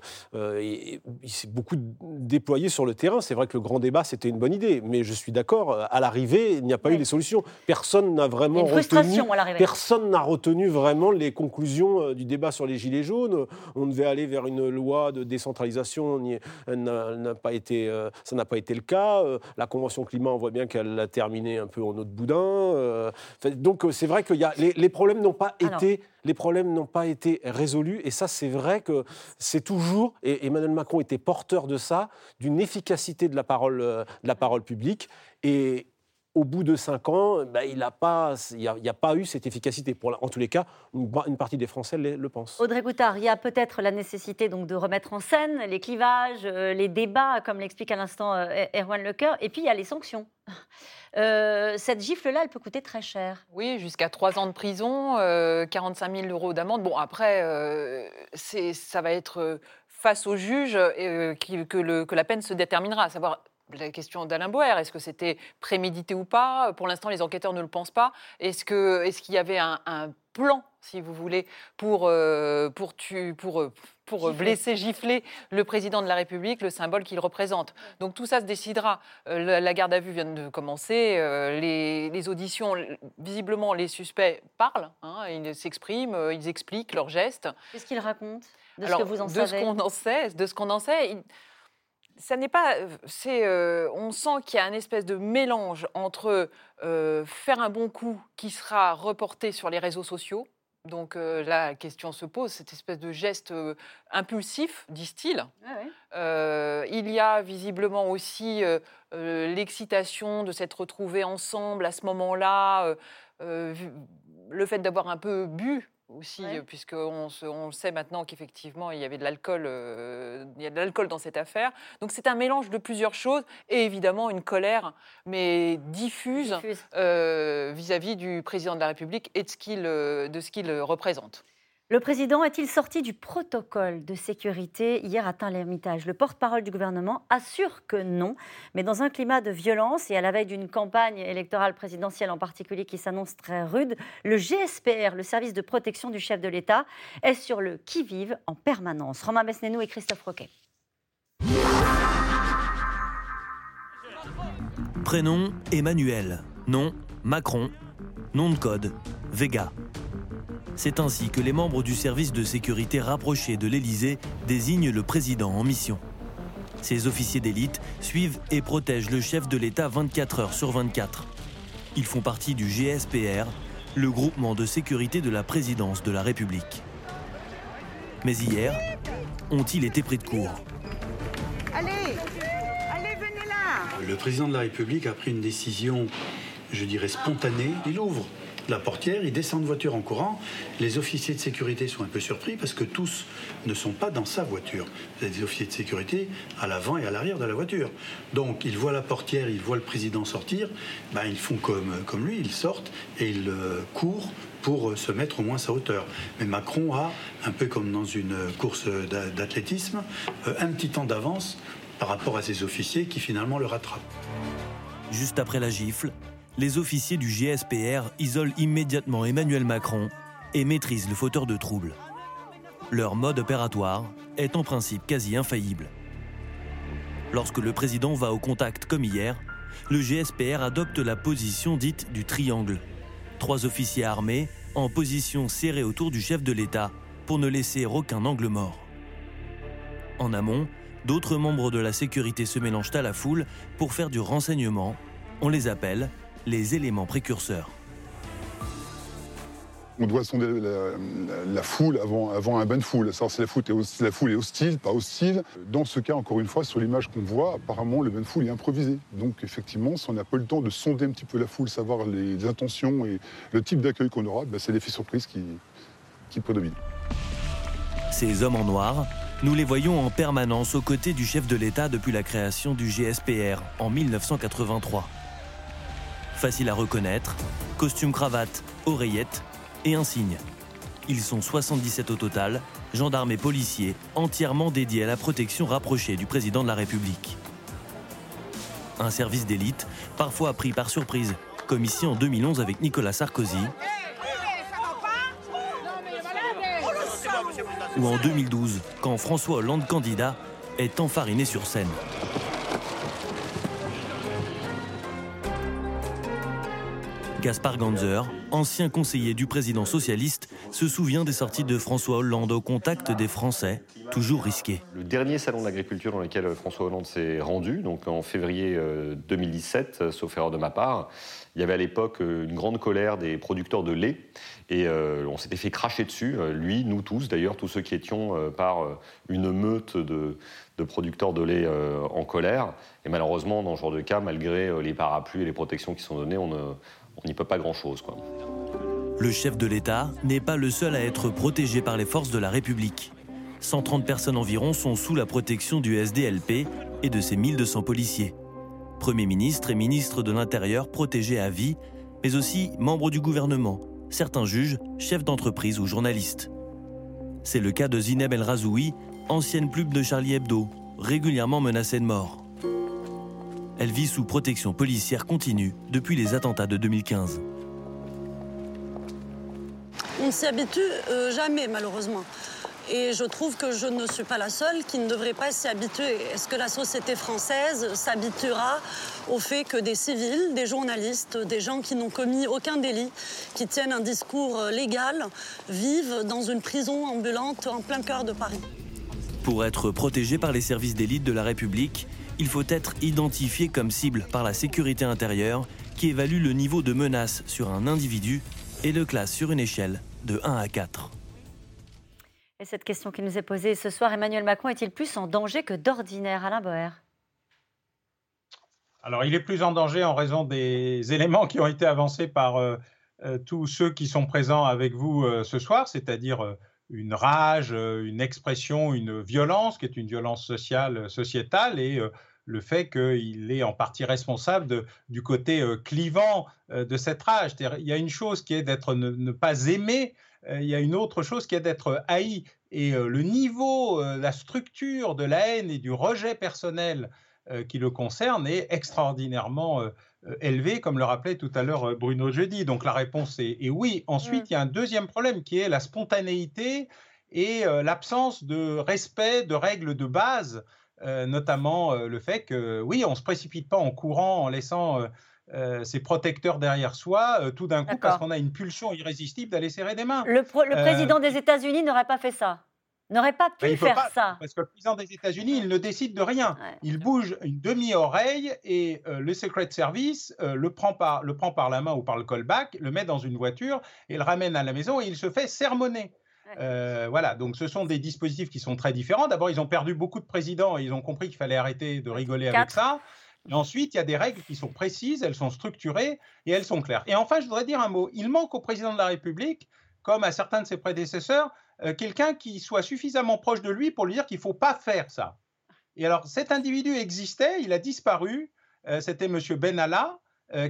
euh, euh, et- il s'est beaucoup déployé sur le terrain. C'est vrai que le grand débat, c'était une bonne idée, mais je suis d'accord, à l'arrivée, il n'y a pas eu les solutions. Personne n'a vraiment a retenu, personne n'a retenu vraiment les conclusions euh, du débat sur les gilets jaunes. On devait aller vers une loi de décentralisation, n'a pas été, euh, ça n'a pas été le cas. Euh, La convention climat, on voit bien qu'elle l'a terminé un peu en eau de boudin. Euh, donc euh, c'est vrai que les, les problèmes n'ont pas Alors. été les problèmes n'ont pas été résolus. Et ça, c'est vrai que c'est toujours, et Emmanuel Macron était porteur de ça, d'une efficacité de la parole, euh, de la parole publique. Et au bout de cinq ans, ben, il n'a pas, il n'y a, il y a pas eu cette efficacité. Pour la- en tous les cas, une, une partie des Français le, le pense. Audrey Goutard, il y a peut-être la nécessité donc de remettre en scène les clivages, euh, les débats, comme l'explique à l'instant euh, Erwan Lecoeur, et puis il y a les sanctions. Euh, cette gifle-là, elle peut coûter très cher. Oui, jusqu'à 3 ans de prison, euh, 45 000 euros d'amende. Bon, après, euh, ça va être face au juge euh, que, le- que la peine se déterminera, à savoir la question d'Alain Boer, est-ce que c'était prémédité ou pas? Pour l'instant, les enquêteurs ne le pensent pas. Est-ce que- est-ce qu'il y avait un, un plan, si vous voulez, pour, euh, pour, tu- pour, euh, pour Gifler. blesser, gifler le président de la République, le symbole qu'il représente? Donc tout ça se décidera. Euh, la, garde à vue vient de commencer. euh, les, les auditions, visiblement, les suspects parlent, hein, ils s'expriment, ils expliquent leurs gestes. Qu'est-ce qu'il raconte de Alors, ce que vous en de savez? ce qu'on en sait, de ce qu'on en sait, ça n'est pas, c'est, euh, on sent qu'il y a un espèce de mélange entre euh, faire un bon coup qui sera reporté sur les réseaux sociaux. Donc euh, là, la question se pose, cette espèce de geste euh, impulsif, disent-ils. Euh, il y a visiblement aussi euh, euh, l'excitation de s'être retrouvés ensemble à ce moment-là, euh, euh, le fait d'avoir un peu bu aussi, Ouais. puisqu'on on sait maintenant qu'effectivement il y avait de l'alcool, euh, il y a de l'alcool dans cette affaire. Donc c'est un mélange de plusieurs choses et évidemment une colère, mais diffuse euh, vis-à-vis du président de la République et de ce qu'il euh, de ce qu'il représente. Le président est-il sorti du protocole de sécurité hier à Tain-l'Hermitage Le porte-parole du gouvernement assure que non, mais dans un climat de violence et à la veille d'une campagne électorale présidentielle en particulier qui s'annonce très rude, le GSPR, le service de protection du chef de l'État, est sur le qui-vive en permanence. Romain Besnénou et Christophe Roquet. Prénom Emmanuel. Nom Macron. Nom de code Vega. C'est ainsi que les membres du service de sécurité rapproché de l'Élysée désignent le président en mission. Ces officiers d'élite suivent et protègent le chef de l'État 24 heures sur 24. Ils font partie du GSPR, le groupement de sécurité de la présidence de la République. Mais hier, ont-ils été pris de court? Allez, allez, venez là. Le président de la République a pris une décision, je dirais, spontanée. Il ouvre la portière, il descend de voiture en courant. Les officiers de sécurité sont un peu surpris parce que tous ne sont pas dans sa voiture. Vous avez des officiers de sécurité à l'avant et à l'arrière de la voiture. Donc ils voient la portière, ils voient le président sortir, ben, ils font comme, comme lui, ils sortent et ils euh, courent pour euh, se mettre au moins à sa hauteur. Mais Macron a, un peu comme dans une course d'a- d'athlétisme, euh, un petit temps d'avance par rapport à ses officiers qui finalement le rattrapent. Juste après la gifle, les officiers du GSPR isolent immédiatement Emmanuel Macron et maîtrisent le fauteur de troubles. Leur mode opératoire est en principe quasi infaillible. Lorsque le président va au contact comme hier, le GSPR adopte la position dite du triangle. Trois officiers armés en position serrée autour du chef de l'État pour ne laisser aucun angle mort. En amont, d'autres membres de la sécurité se mélangent à la foule pour faire du renseignement. On les appelle les éléments précurseurs. On doit sonder la, la- la foule avant, avant un bain de foule, savoir si la foule, est, si la foule est hostile, pas hostile. Dans ce cas, encore une fois, sur l'image qu'on voit, apparemment, le bain de foule est improvisé. Donc, effectivement, si on n'a pas le temps de sonder un petit peu la foule, savoir les intentions et le type d'accueil qu'on aura, ben, c'est l'effet surprise qui, qui prédomine. Ces hommes en noir, nous les voyons en permanence aux côtés du chef de l'État depuis la création du GSPR en 1983. Facile à reconnaître, costume cravate, oreillette et insigne. Ils sont 77 au total, gendarmes et policiers, entièrement dédiés à la protection rapprochée du président de la République. Un service d'élite, parfois pris par surprise, comme ici en 2011 avec Nicolas Sarkozy, ou en 2012, quand François Hollande candidat est enfariné sur scène. Gaspard Ganzer, ancien conseiller du président socialiste, se souvient des sorties de François Hollande au contact des Français, toujours risquées. Le dernier salon de l'agriculture dans lequel François Hollande s'est rendu, donc en février euh, 2017, euh, sauf erreur de ma part, il y avait à l'époque euh, une grande colère des producteurs de lait et euh, on s'était fait cracher dessus, euh, lui, nous tous d'ailleurs, tous ceux qui étions euh, par euh, une meute de, producteurs de lait euh, en colère. Et malheureusement, dans ce genre de cas, malgré euh, les parapluies et les protections qui sont données, on ne- on n'y peut pas grand-chose. Le chef de l'État n'est pas le seul à être protégé par les forces de la République. 130 personnes environ sont sous la protection du SDLP et de ses 1200 policiers. Premier ministre et ministre de l'Intérieur protégés à vie, mais aussi membres du gouvernement, certains juges, chefs d'entreprise ou journalistes. C'est le cas de Zineb El Razoui, ancienne pub de Charlie Hebdo, régulièrement menacée de mort. Elle vit sous protection policière continue depuis les attentats de 2015. On ne s'y habitue euh, jamais, malheureusement. Et je trouve que je ne suis pas la seule qui ne devrait pas s'y habituer. Est-ce que la société française s'habituera au fait que des civils, des journalistes, des gens qui n'ont commis aucun délit, qui tiennent un discours euh, légal, vivent dans une prison ambulante en plein cœur de Paris? Pour être protégé par les services d'élite de la République, il faut être identifié comme cible par la sécurité intérieure qui évalue le niveau de menace sur un individu et le classe sur une échelle de 1 à 4. Et cette question qui nous est posée ce soir, Emmanuel Macron est-il plus en danger que d'ordinaire Alain Boer? Alors, il est plus en danger en raison des éléments qui ont été avancés par euh, euh, tous ceux qui sont présents avec vous euh, ce soir, c'est-à-dire euh, une rage, euh, une expression, une violence qui est une violence sociale, sociétale, et euh, le fait qu'il est en partie responsable de- du côté euh, clivant euh, de cette rage. Il y a une chose qui est d'être ne, ne pas aimé, euh, il y a une autre chose qui est d'être haï. Et le niveau, la structure de la haine et du rejet personnel qui le concerne est extraordinairement élevé, comme le rappelait tout à l'heure Bruno Jeudi. Donc la réponse est, est oui. Ensuite, il y a un deuxième problème qui est la spontanéité et l'absence de respect de règles de base, euh, notamment euh, le fait que, oui, on ne se précipite pas en courant, en laissant... euh, ses protecteurs derrière soi, tout d'un coup, parce qu'on a une pulsion irrésistible d'aller serrer des mains. Le, président des États-Unis n'aurait pas fait ça. N'aurait pas pu ben, peut faire pas, ça. Parce que le président des États-Unis, il ne décide de rien. Il bouge une demi-oreille et euh, le Secret Service euh, le, prend par, le prend par la main ou par le callback, le met dans une voiture et le ramène à la maison et il se fait sermonner. Euh, voilà, donc ce sont des dispositifs qui sont très différents. D'abord, ils ont perdu beaucoup de présidents et ils ont compris qu'il fallait arrêter de rigoler avec ça. Et ensuite, il y a des règles qui sont précises, elles sont structurées et elles sont claires. Et enfin, je voudrais dire un mot. Il manque au président de la République, comme à certains de ses prédécesseurs, euh, quelqu'un qui soit suffisamment proche de lui pour lui dire qu'il ne faut pas faire ça. Et alors, cet individu existait, il a disparu. euh, C'était M. Benalla,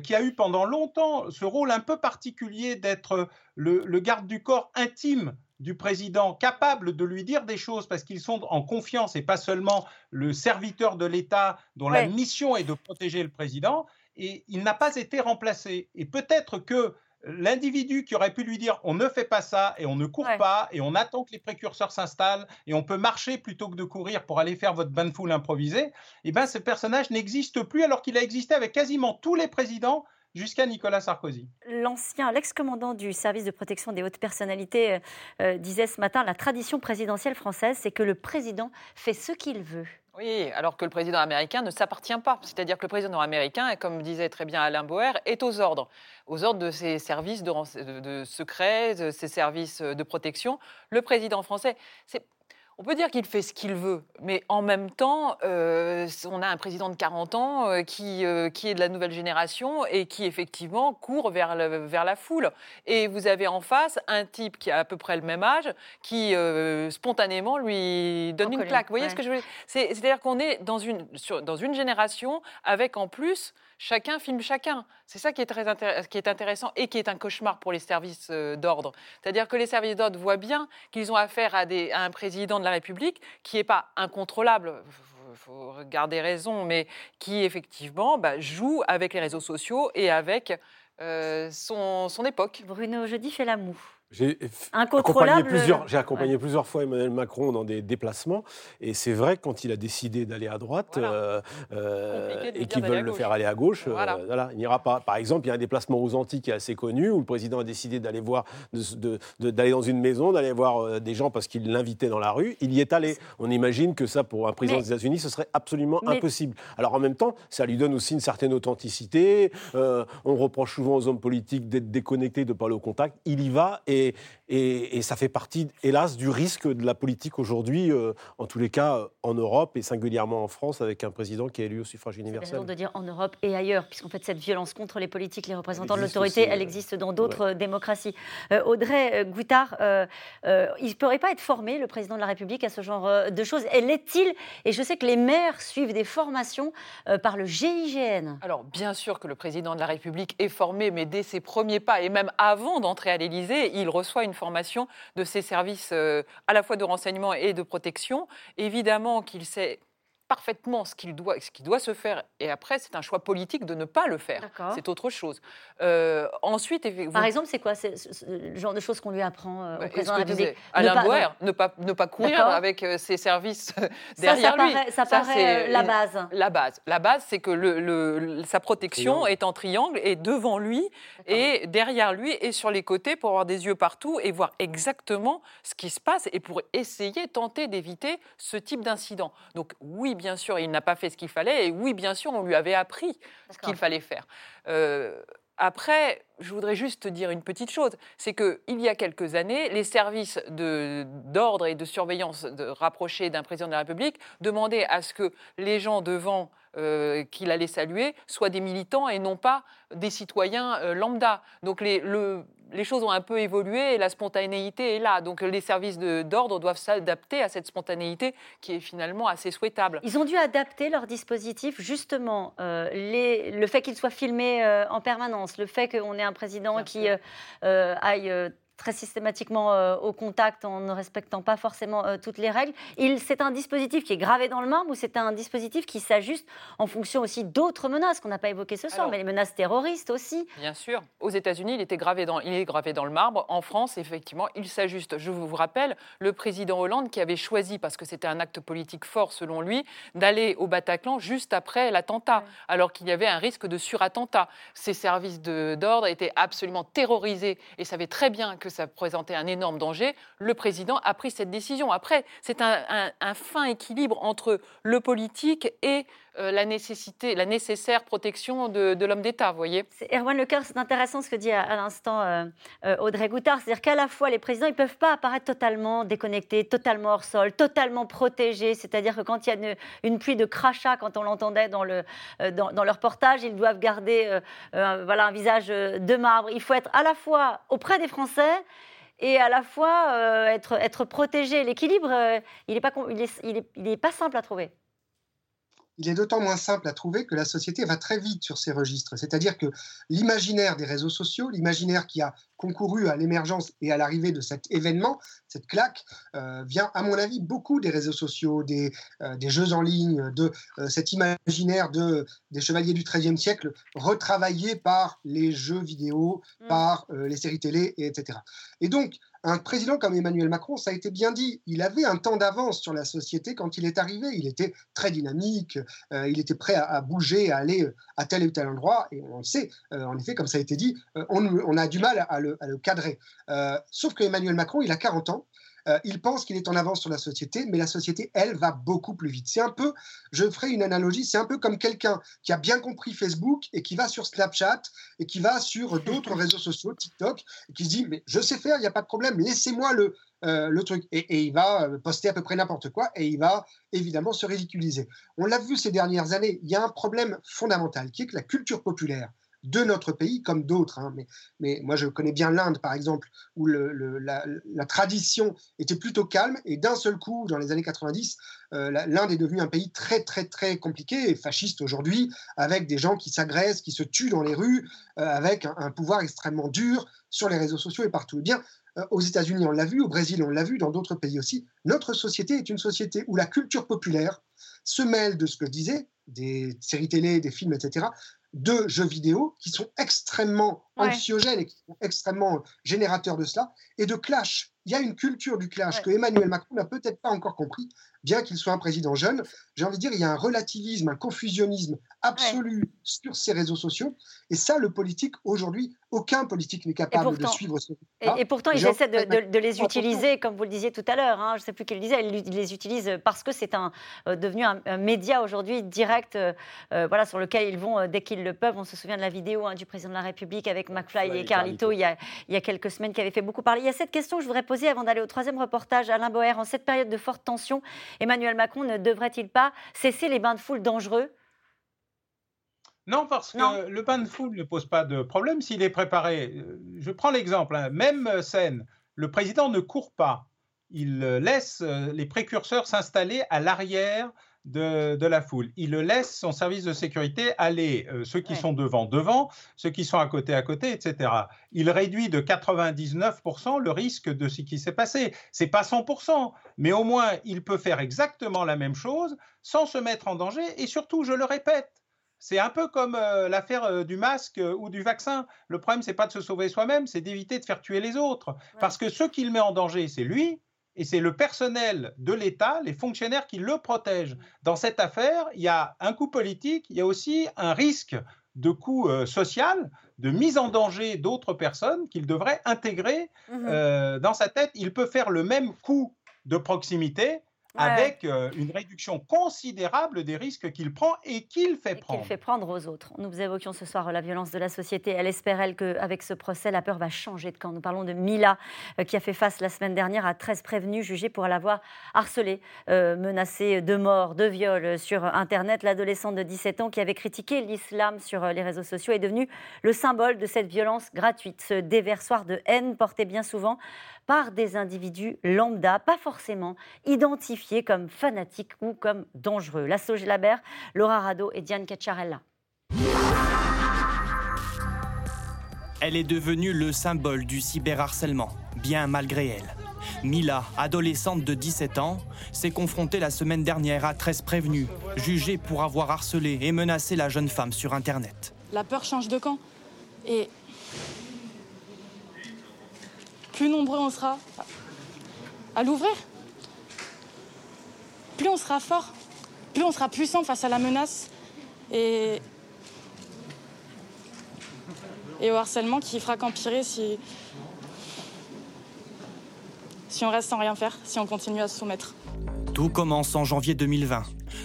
qui a eu pendant longtemps ce rôle un peu particulier d'être le, le garde du corps intime du président, capable de lui dire des choses parce qu'ils sont en confiance et pas seulement le serviteur de l'État dont la mission est de protéger le président. Et il n'a pas été remplacé. Et peut-être que l'individu qui aurait pu lui dire on ne fait pas ça et on ne court pas et on attend que les précurseurs s'installent et on peut marcher plutôt que de courir pour aller faire votre bain de foule improvisé, eh ben ce personnage n'existe plus alors qu'il a existé avec quasiment tous les présidents jusqu'à Nicolas Sarkozy. L'ancien, l'ex-commandant du service de protection des hautes personnalités euh, euh, disait ce matin la tradition présidentielle française, c'est que le président fait ce qu'il veut. Oui, alors que le président américain ne s'appartient pas. C'est-à-dire que le président américain, comme disait très bien Alain Boer, est aux ordres, aux ordres de ses services de, de, de secrets, de ses services de protection. Le président français, c'est on peut dire qu'il fait ce qu'il veut, mais en même temps, euh, on a un président de 40 ans euh, qui, euh, qui est de la nouvelle génération et qui effectivement court vers, le- vers la foule. Et vous avez en face un type qui a à peu près le même âge, qui spontanément lui donne une colline, claque. Vous voyez ouais. ce que je veux dire? C'est- C'est-à-dire qu'on est dans une, sur- dans une génération avec en plus chacun filme chacun. C'est ça qui est très qui est intéressant et qui est un cauchemar pour les services euh, d'ordre. C'est-à-dire que les services d'ordre voient bien qu'ils ont affaire à un président de la République qui n'est pas incontrôlable. Il faut garder raison, mais qui effectivement bah, joue avec les réseaux sociaux et avec euh, son, son époque. Bruno Jeudi fait la moue. J'ai accompagné plusieurs, j'ai accompagné plusieurs fois Emmanuel Macron dans des déplacements, et c'est vrai que quand il a décidé d'aller à droite euh, euh, et qu'ils veulent le faire aller à gauche, euh, Voilà. voilà, il n'ira pas. Par exemple, il y a un déplacement aux Antilles qui est assez connu, où le président a décidé d'aller voir, de- de- de- d'aller dans une maison, d'aller voir euh, des gens parce qu'il l'invitait dans la rue. Il y est allé. On imagine que ça, pour un président Mais- des États-Unis, ce serait absolument Mais- impossible. Alors en même temps, ça lui donne aussi une certaine authenticité. Euh, on reproche souvent aux hommes politiques d'être déconnectés, de ne pas aller au contact. Il y va et, les, et, et ça fait partie, hélas, du risque de la politique aujourd'hui, euh, en tous les cas euh, en Europe et singulièrement en France, avec un président qui est élu au suffrage C'est universel. raison de dire en Europe et ailleurs, puisqu'en fait cette violence contre les politiques, les représentants de l'autorité, elle euh, existe dans d'autres euh, démocraties. Euh, Audrey Goutard, euh, euh, il ne pourrait pas être formé, le président de la République, à ce genre euh, de choses. Et l'est-il? Et je sais que les maires suivent des formations euh, par le GIGN. Alors, bien sûr que le président de la République est formé, mais dès ses premiers pas, et même avant d'entrer à l'Élysée, il reçoit une de ses services euh, à la fois de renseignement et de protection. Évidemment qu'il sait parfaitement ce qu'il doit, ce qui doit se faire, et après, c'est un choix politique de ne pas le faire. C'est autre chose. Euh, ensuite, effectivement, Par exemple, c'est quoi? C'est le genre de choses qu'on lui apprend euh, au Bah, président de la République? Alain Ne pas- Boer, ne pas, ne pas courir avec euh, ses services Ça, derrière ça lui. paraît, ça paraît, euh, la une- base. La base, la base, c'est que le, le- le- sa protection Triangle. est en triangle et devant lui et derrière lui et sur les côtés pour avoir des yeux partout et voir exactement ce qui se passe et pour essayer, tenter d'éviter ce type d'incident. Donc oui, bien sûr, il n'a pas fait ce qu'il fallait et oui, bien sûr, on lui avait appris ce qu'il fallait faire. Euh, après, je voudrais juste te dire une petite chose, c'est que il y a quelques années, les services d'ordre et de surveillance de, rapprochés d'un président de la République demandaient à ce que les gens devant euh, qu'il allait saluer soient des militants et non pas des citoyens euh, lambda. Donc les, le- les choses ont un peu évolué et la spontanéité est là. Donc les services d'ordre doivent s'adapter à cette spontanéité qui est finalement assez souhaitable. Ils ont dû adapter leur dispositif, justement, euh, les- le fait qu'ils soient filmés euh, en permanence, le fait qu'on ait un président qui euh, aille très systématiquement euh, au contact en ne respectant pas forcément euh, toutes les règles. C'est un dispositif qui est gravé dans le marbre ou c'est un dispositif qui s'ajuste en fonction aussi d'autres menaces qu'on n'a pas évoquées ce soir, Alors- mais les menaces terroristes aussi. Bien sûr. Aux États-Unis, il était gravé dans, il est gravé dans le marbre. En France, effectivement, il s'ajuste. Je vous rappelle le président Hollande qui avait choisi, parce que c'était un acte politique fort selon lui, d'aller au Bataclan juste après l'attentat, alors qu'il y avait un risque de surattentat. Ses services d'ordre étaient absolument terrorisés et savaient très bien que ça présentait un énorme danger. Le président a pris cette décision. Après, c'est un, un- un fin équilibre entre le politique et euh, la nécessité, la nécessaire protection de, l'homme d'État, voyez. Erwan Lecoeur, c'est intéressant ce que dit à, l'instant euh, euh, Audrey Goutard. C'est-à-dire qu'à la fois, les présidents, ils ne peuvent pas apparaître totalement déconnectés, totalement hors sol, totalement protégés. C'est-à-dire que quand il y a une, pluie de crachats, quand on l'entendait dans, le, dans, leur portage, ils doivent garder euh, voilà, un visage de marbre. Il faut être à la fois auprès des Français et à la fois être, être protégé. L'équilibre, il n'est pas, il est, il pas simple à trouver. Il est d'autant moins simple à trouver que la société va très vite sur ces registres. C'est-à-dire que l'imaginaire des réseaux sociaux, l'imaginaire qui a concouru à l'émergence et à l'arrivée de cet événement, cette claque, euh, vient, à mon avis, beaucoup des réseaux sociaux, des, euh, des jeux en ligne, de euh, cet imaginaire de, des chevaliers du XIIIe siècle retravaillé par les jeux vidéo, par euh, les séries télé, et etc. Et donc, un président comme Emmanuel Macron, ça a été bien dit, il avait un temps d'avance sur la société quand il est arrivé. Il était très dynamique, euh, il était prêt à, bouger, à aller euh, à tel ou tel endroit, et on le sait, euh, en effet, comme ça a été dit, on, a du mal à le, à le cadrer. Sauf que Emmanuel Macron, il a 40 ans, euh, il pense qu'il est en avance sur la société, mais la société, elle, va beaucoup plus vite. C'est un peu, je ferai une analogie, c'est un peu comme quelqu'un qui a bien compris Facebook et qui va sur Snapchat et qui va sur d'autres réseaux sociaux, TikTok, et qui se dit, mais je sais faire, il n'y a pas de problème, laissez-moi le, euh, le truc. Et, et il va euh, poster à peu près n'importe quoi et il va évidemment se ridiculiser. On l'a vu ces dernières années, il y a un problème fondamental qui est que la culture populaire de notre pays, comme d'autres, hein, mais, moi je connais bien l'Inde par exemple, où la, tradition était plutôt calme et d'un seul coup, dans les années 90, euh, l'Inde est devenue un pays très très très compliqué et fasciste aujourd'hui, avec des gens qui s'agressent, qui se tuent dans les rues, euh, avec un, un pouvoir extrêmement dur sur les réseaux sociaux et partout. Eh bien, euh, aux États-Unis, on l'a vu, au Brésil, on l'a vu, dans d'autres pays aussi. Notre société est une société où la culture populaire se mêle de ce que je disais, des séries télé, des films, etc., de jeux vidéo qui sont extrêmement Ouais. anxiogènes et qui sont extrêmement générateurs de cela, et de clash. Il y a une culture du clash que Emmanuel Macron n'a peut-être pas encore compris, bien qu'il soit un président jeune. J'ai envie de dire, il y a un relativisme, un confusionnisme absolu sur ces réseaux sociaux. Et ça, le politique, aujourd'hui, aucun politique n'est capable pourtant- de suivre ce Et, pourtant, ils essaient de, envie de- de les utiliser, comme vous le disiez tout à l'heure. hein, je ne sais plus qui le disait. Ils les utilisent parce que c'est un, euh, devenu un, un média aujourd'hui direct, euh, euh, voilà, sur lequel ils vont euh, dès qu'ils le peuvent. On se souvient de la vidéo hein, du président de la République avec McFly et Carlito. il y, a, il y a quelques semaines qui avait fait beaucoup parler. Il y a cette question que je voudrais poser avant d'aller au troisième reportage. Alain Boer, en cette période de forte tension, Emmanuel Macron ne devrait-il pas cesser les bains de foule dangereux? Non, parce que le bain de foule ne pose pas de problème s'il est préparé. Euh, Je prends l'exemple, hein, même euh, scène, le président ne court pas. Il euh, laisse les précurseurs s'installer à l'arrière de, de la foule. Il le laisse son service de sécurité aller, euh, ceux qui sont devant, devant, ceux qui sont à côté, à côté, etc. Il réduit de 99% le risque de ce qui s'est passé. C'est pas 100%, mais au moins il peut faire exactement la même chose sans se mettre en danger. Et surtout, je le répète, c'est un peu comme euh, l'affaire euh, du masque euh, ou du vaccin. Le problème, c'est pas de se sauver soi-même, c'est d'éviter de faire tuer les autres. Parce que ce qui le met en danger, c'est lui et c'est le personnel de l'État, les fonctionnaires qui le protègent. Dans cette affaire, il y a un coût politique, il y a aussi un risque de coût euh, social, de mise en danger d'autres personnes qu'il devrait intégrer Mhm. euh, dans sa tête. Il peut faire le même coût de proximité Ouais. avec euh, une réduction considérable des risques qu'il prend et qu'il fait qu'il prendre. fait prendre aux autres. Nous évoquions ce soir la violence de la société. Elle espère, elle, qu'avec ce procès, la peur va changer de camp. Nous parlons de Mila, euh, qui a fait face la semaine dernière à 13 prévenus jugés pour l'avoir harcelée, euh, menacée de mort, de viol euh, sur Internet. L'adolescente de 17 ans qui avait critiqué l'islam sur euh, les réseaux sociaux est devenue le symbole de cette violence gratuite, ce déversoir de haine porté bien souvent par des individus lambda, pas forcément identifiés comme fanatiques ou comme dangereux. Lasso Gelabert, Laura Rado et Diane Cacciarella. Elle est devenue le symbole du cyberharcèlement, bien malgré elle. Mila, adolescente de 17 ans, s'est confrontée la semaine dernière à 13 prévenus, jugés pour avoir harcelé et menacé la jeune femme sur Internet. La peur change de camp. Et plus nombreux on sera à l'ouvrir, plus on sera fort, plus on sera puissant face à la menace et, et au harcèlement qui fera qu'empirer si, si on reste sans rien faire, si on continue à se soumettre. Tout commence en janvier 2020.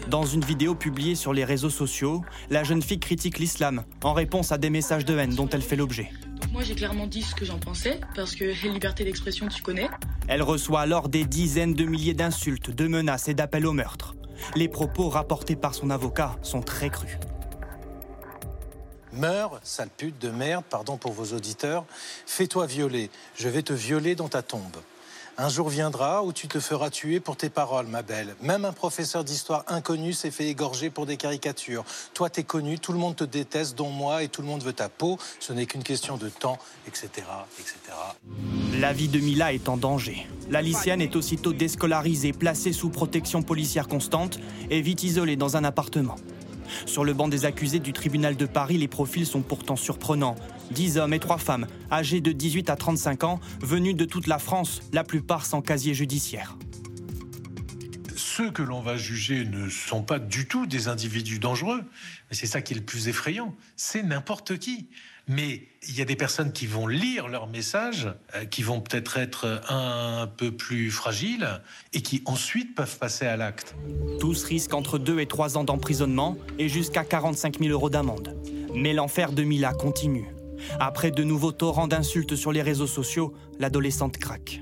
Dans une vidéo publiée sur les réseaux sociaux, la jeune fille critique l'islam en réponse à des messages de haine dont elle fait l'objet. Moi, j'ai clairement dit ce que j'en pensais, parce que liberté d'expression, tu connais. Elle reçoit alors des dizaines de milliers d'insultes, de menaces et d'appels au meurtre. Les propos rapportés par son avocat sont très crus. Meurs, sale pute de merde, pardon pour vos auditeurs, fais-toi violer, je vais te violer dans ta tombe. Un jour viendra où tu te feras tuer pour tes paroles, ma belle. Même un professeur d'histoire inconnu s'est fait égorger pour des caricatures. Toi, t'es connu, tout le monde te déteste, dont moi, et tout le monde veut ta peau. Ce n'est qu'une question de temps, etc., etc. La vie de Mila est en danger. La lycéenne est aussitôt déscolarisée, placée sous protection policière constante et vit isolée dans un appartement. Sur le banc des accusés du tribunal de Paris, les profils sont pourtant surprenants. 10 hommes et 3 femmes, âgés de 18 à 35 ans, venus de toute la France, la plupart sans casier judiciaire. Ceux que l'on va juger ne sont pas du tout des individus dangereux. Mais c'est ça qui est le plus effrayant. C'est n'importe qui. Mais il y a des personnes qui vont lire leurs messages, euh, qui vont peut-être être un peu plus fragiles et qui ensuite peuvent passer à l'acte. Tous risquent entre 2 et 3 ans d'emprisonnement et jusqu'à 45 000 euros d'amende. Mais l'enfer de Mila continue. Après de nouveaux torrents d'insultes sur les réseaux sociaux, l'adolescente craque.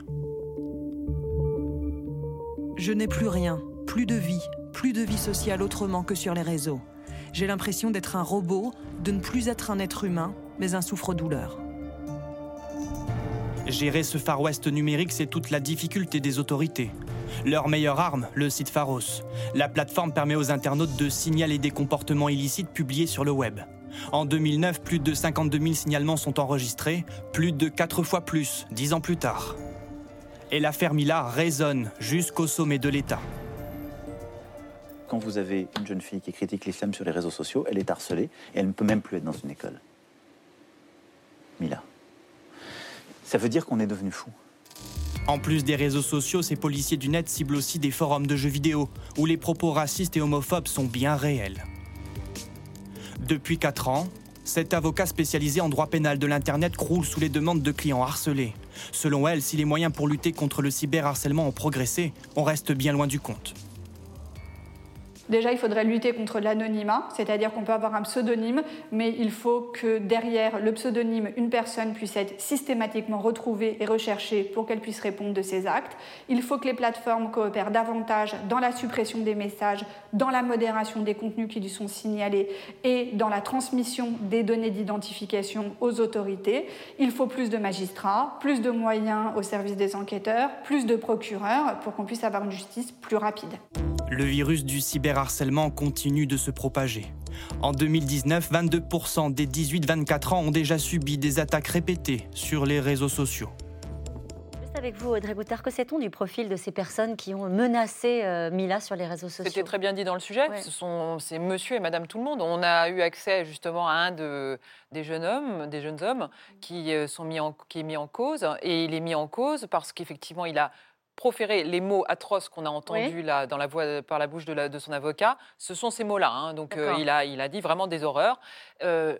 Je n'ai plus rien, plus de vie, plus de vie sociale autrement que sur les réseaux. J'ai l'impression d'être un robot, de ne plus être un être humain, mais un souffre-douleur. Gérer ce Far West numérique, c'est toute la difficulté des autorités. Leur meilleure arme, le site Pharos. La plateforme permet aux internautes de signaler des comportements illicites publiés sur le web. En 2009, plus de 52 000 signalements sont enregistrés, plus de 4 fois plus, 10 ans plus tard. Et l'affaire Mila résonne jusqu'au sommet de l'État. quand vous avez une jeune fille qui critique l'islam sur les réseaux sociaux, elle est harcelée et elle ne peut même plus être dans une école. Mila. Ça veut dire qu'on est devenu fou. En plus des réseaux sociaux, ces policiers du net ciblent aussi des forums de jeux vidéo où les propos racistes et homophobes sont bien réels. Depuis 4 ans, cet avocat spécialisé en droit pénal de l'Internet croule sous les demandes de clients harcelés. Selon elle, si les moyens pour lutter contre le cyberharcèlement ont progressé, on reste bien loin du compte. Déjà, il faudrait lutter contre l'anonymat, c'est-à-dire qu'on peut avoir un pseudonyme, mais il faut que derrière le pseudonyme, une personne puisse être systématiquement retrouvée et recherchée pour qu'elle puisse répondre de ses actes. Il faut que les plateformes coopèrent davantage dans la suppression des messages, dans la modération des contenus qui lui sont signalés et dans la transmission des données d'identification aux autorités. Il faut plus de magistrats, plus de moyens au service des enquêteurs, plus de procureurs pour qu'on puisse avoir une justice plus rapide. Le virus du cyberharcèlement continue de se propager. En 2019, 22% des 18-24 ans ont déjà subi des attaques répétées sur les réseaux sociaux. Juste avec vous, Audrey Goutard, que sait-on du profil de ces personnes qui ont menacé euh, Mila sur les réseaux sociaux? C'était très bien dit dans le sujet. Ce sont c'est Monsieur et Madame tout le monde. On a eu accès justement à un de, des jeunes hommes, des jeunes hommes qui euh, sont mis en, qui est mis en cause et il est mis en cause parce qu'effectivement il a proférer les mots atroces qu'on a entendus là, dans la voix, par la bouche de, la- de son avocat, ce sont ces mots-là. hein. Donc euh, il, a, il a dit vraiment des horreurs. Euh,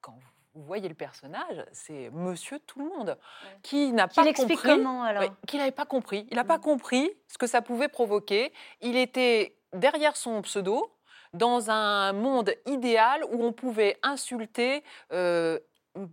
quand vous voyez le personnage, c'est Monsieur Tout le Monde qui n'a pas compris. comment, alors? Ouais, Qu'il n'avait pas compris. Il n'a pas compris ce que ça pouvait provoquer. Il était derrière son pseudo. Dans un monde idéal où on pouvait insulter, euh,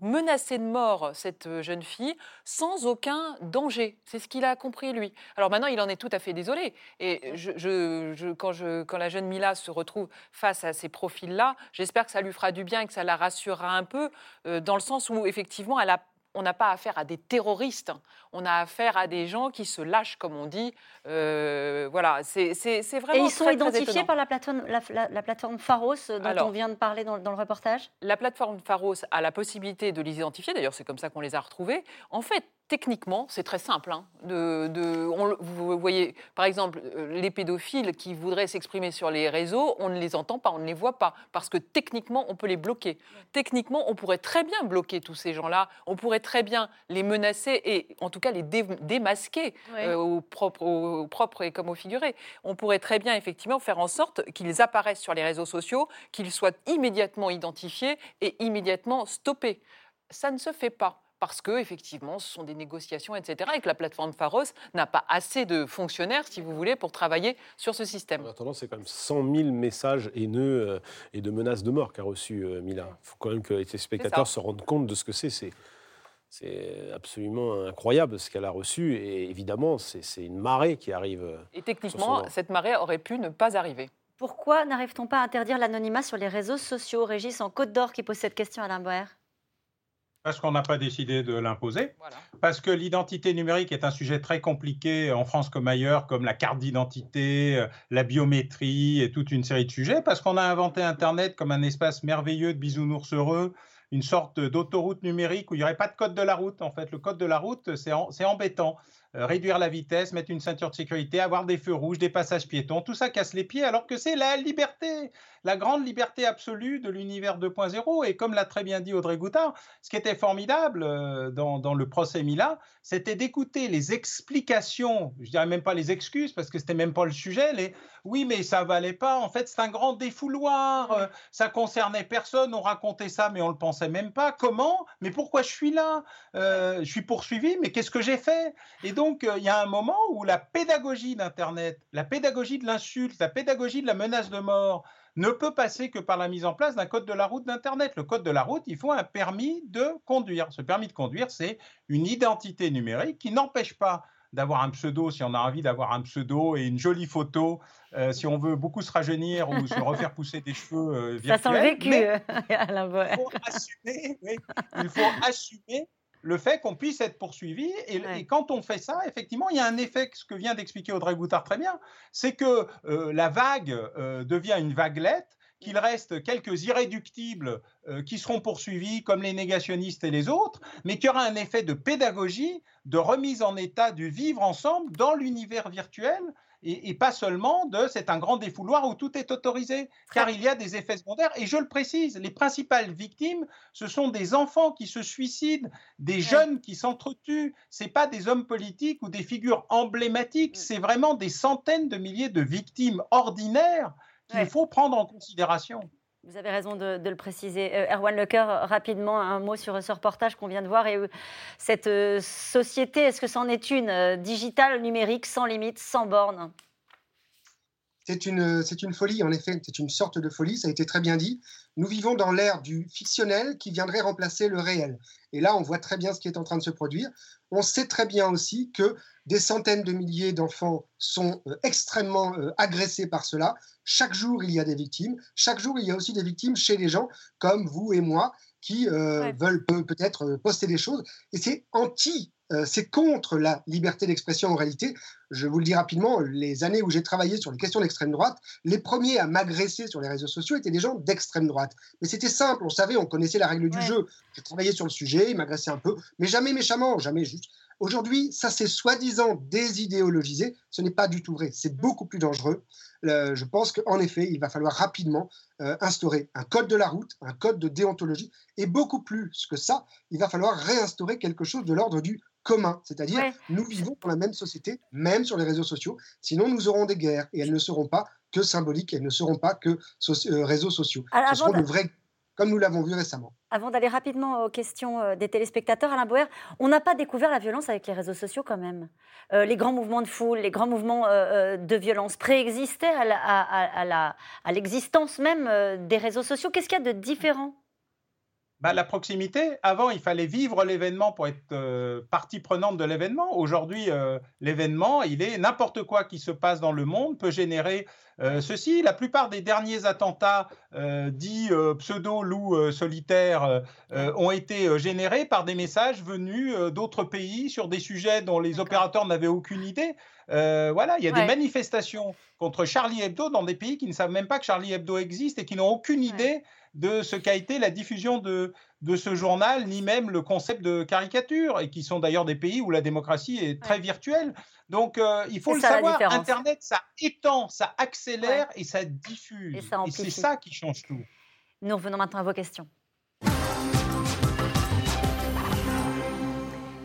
menacer de mort cette euh, jeune fille sans aucun danger. C'est ce qu'il a compris, lui. Alors maintenant, il en est tout à fait désolé. Et je, je- je- quand, je- quand la jeune Mila se retrouve face à ces profils-là, j'espère que ça lui fera du bien et que ça la rassurera un peu, euh, dans le sens où, effectivement, elle a on n'a pas affaire à des terroristes, on a affaire à des gens qui se lâchent, comme on dit. Euh, voilà, c'est c'est Et vraiment ils sont très, identifiés par la plateforme, la, la- la plateforme Pharos euh, dont Alors, on vient de parler dans, dans le reportage? La plateforme Pharos a la possibilité de les identifier, d'ailleurs c'est comme ça qu'on les a retrouvés. En fait, techniquement, c'est très simple. hein, de, de- on le- vous voyez, par exemple, euh, les pédophiles qui voudraient s'exprimer sur les réseaux, on ne les entend pas, on ne les voit pas, parce que techniquement, on peut les bloquer. Techniquement, on pourrait très bien bloquer tous ces gens-là, on pourrait très bien les menacer et en tout cas les dé- démasquer Ouais. euh, au, propre, au- au propre et comme au figuré. On pourrait très bien effectivement faire en sorte qu'ils apparaissent sur les réseaux sociaux, qu'ils soient immédiatement identifiés et immédiatement stoppés. Ça ne se fait pas. Parce que effectivement, ce sont des négociations, etc., et que la plateforme Pharos n'a pas assez de fonctionnaires, si vous voulez, pour travailler sur ce système. En attendant, c'est quand même 100 000 messages haineux euh, et de menaces de mort qu'a reçu euh, Mila. Il faut quand même que les téléspectateurs ça. se rendent compte de ce que c'est. C'est c'est absolument incroyable ce qu'elle a reçu. Et évidemment, c'est c'est une marée qui arrive. euh, Et techniquement, cette marée aurait pu ne pas arriver. Pourquoi n'arrive-t-on pas à interdire l'anonymat sur les réseaux sociaux? Régis en Côte d'Or qui pose cette question à Alain Boer. Parce qu'on n'a pas décidé de l'imposer. Parce que l'identité numérique est un sujet très compliqué en France comme ailleurs, comme la carte d'identité, euh, la biométrie et toute une série de sujets. Parce qu'on a inventé Internet comme un espace merveilleux de bisounours heureux, une sorte d'autoroute numérique où il n'y aurait pas de code de la route. En fait, le code de la route, c'est embêtant. Euh, réduire la vitesse, mettre une ceinture de sécurité, avoir des feux rouges, des passages piétons, tout ça casse les pieds alors que c'est la liberté, la grande liberté absolue de l'univers 2.0. Et comme l'a très bien dit Audrey Goutard, ce qui était formidable euh, dans, le procès Mila, c'était d'écouter les explications, je dirais même pas les excuses parce que c'était même pas le sujet, les oui mais ça valait pas, en fait c'est un grand défouloir, euh, ça concernait personne, on racontait ça mais on le pensait même pas, comment? Mais pourquoi je suis là? Je suis poursuivi, mais qu'est-ce que j'ai fait? Donc euh, il y a un moment où la pédagogie d'Internet, la pédagogie de l'insulte, la pédagogie de la menace de mort, ne peut passer que par la mise en place d'un code de la route d'Internet. Le code de la route, il faut un permis de conduire. Ce permis de conduire, c'est une identité numérique qui n'empêche pas d'avoir un pseudo si on a envie d'avoir un pseudo et une jolie photo euh, si on veut beaucoup se rajeunir ou se refaire pousser des cheveux euh, Ça sent virtuels. vécu, Boer. faut assumer, oui, il faut assumer le fait qu'on puisse être poursuivi. Et, et quand on fait ça, effectivement, il y a un effet, ce que vient d'expliquer Audrey Goutard très bien, c'est que euh, la vague euh, devient une vaguelette, qu'il reste quelques irréductibles euh, qui seront poursuivis, comme les négationnistes et les autres, mais qu'il y aura un effet de pédagogie, de remise en état du vivre ensemble dans l'univers virtuel et, pas seulement de c'est un grand défouloir où tout est autorisé, car il y a des effets secondaires. Et je le précise, les principales victimes, ce sont des enfants qui se suicident, des jeunes qui s'entretuent. C'est pas des hommes politiques ou des figures emblématiques, mm. c'est vraiment des centaines de milliers de victimes ordinaires qu'il faut prendre en considération. Vous avez raison de, le préciser. Euh, Erwan Lecoeur, rapidement, un mot sur ce reportage qu'on vient de voir. Et euh, cette euh, société, est-ce que c'en est une digitale, numérique, sans limite, sans borne c'est une, c'est une folie, en effet. C'est une sorte de folie, ça a été très bien dit. Nous vivons dans l'ère du fictionnel qui viendrait remplacer le réel. Et là, on voit très bien ce qui est en train de se produire. On sait très bien aussi que des centaines de milliers d'enfants sont extrêmement agressés par cela. Chaque jour, il y a des victimes. Chaque jour, il y a aussi des victimes chez les gens comme vous et moi qui euh, veulent peut-être euh, poster des choses. Et c'est anti, euh, c'est contre la liberté d'expression en réalité. Je vous le dis rapidement, les années où j'ai travaillé sur les questions d'extrême droite, les premiers à m'agresser sur les réseaux sociaux étaient des gens d'extrême droite. Mais c'était simple, on savait, on connaissait la règle du jeu. J'ai travaillé sur le sujet, ils m'agressaient un peu, mais jamais méchamment, jamais juste. Aujourd'hui, ça c'est soi-disant désidéologisé. Ce n'est pas du tout vrai. C'est beaucoup plus dangereux je pense qu'en effet, il va falloir rapidement euh, instaurer un code de la route, un code de déontologie, et beaucoup plus que ça, il va falloir réinstaurer quelque chose de l'ordre du commun, c'est-à-dire nous vivons dans la même société, même sur les réseaux sociaux, sinon nous aurons des guerres, et elles ne seront pas que symboliques, elles ne seront pas que euh, réseaux sociaux. Ce seront de vraies comme nous l'avons vu récemment. Avant d'aller rapidement aux questions euh, des téléspectateurs, Alain Boer, on n'a pas découvert la violence avec les réseaux sociaux quand même. Euh, les grands mouvements de foule, les grands mouvements euh, de violence préexistaient à l'existence même des réseaux sociaux. Qu'est-ce qu'il y a de différent? Bah, la proximité, avant, il fallait vivre l'événement pour être partie prenante de l'événement. Aujourd'hui, l'événement, il est n'importe quoi qui se passe dans le monde peut générer euh, ceci, la plupart des derniers attentats euh, dits euh, pseudo-loups solitaires ont été générés par des messages venus d'autres pays sur des sujets dont les opérateurs n'avaient aucune idée. voilà, il y a des manifestations contre Charlie Hebdo dans des pays qui ne savent même pas que Charlie Hebdo existe et qui n'ont aucune idée de ce qu'a été la diffusion de, de ce journal, ni même le concept de caricature, et qui sont d'ailleurs des pays où la démocratie est très virtuelle. Donc, euh, il faut le savoir, Internet, ça étend, ça accélère et ça diffuse. Et, c'est ça qui change tout. Nous revenons maintenant à vos questions.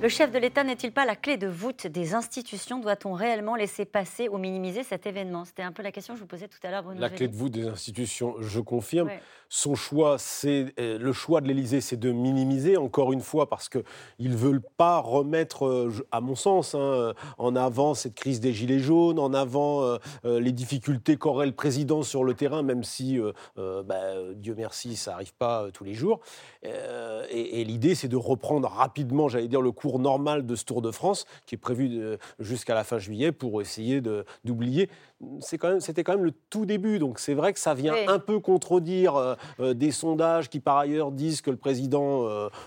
Le chef de l'État n'est-il pas la clé de voûte des institutions? Doit-on réellement laisser passer ou minimiser cet événement? C'était un peu la question que je vous posais tout à l'heure, La clé de voûte des institutions, je confirme. Son choix, c'est euh, le choix de l'Élysée, c'est de minimiser, encore une fois, parce qu'ils ne veulent pas remettre, euh, à mon sens, hein, en avant cette crise des Gilets jaunes, en avant euh, les difficultés qu'aurait le président sur le terrain, même si, bah, Dieu merci, ça n'arrive pas tous les jours. et, et l'idée, c'est de reprendre rapidement, j'allais dire, le cours normal de ce Tour de France, qui est prévu jusqu'à la fin juillet, pour essayer d'oublier c'était quand, même, quand même le tout début. Donc c'est vrai que ça vient un peu contredire euh, euh, des sondages qui par ailleurs disent que le président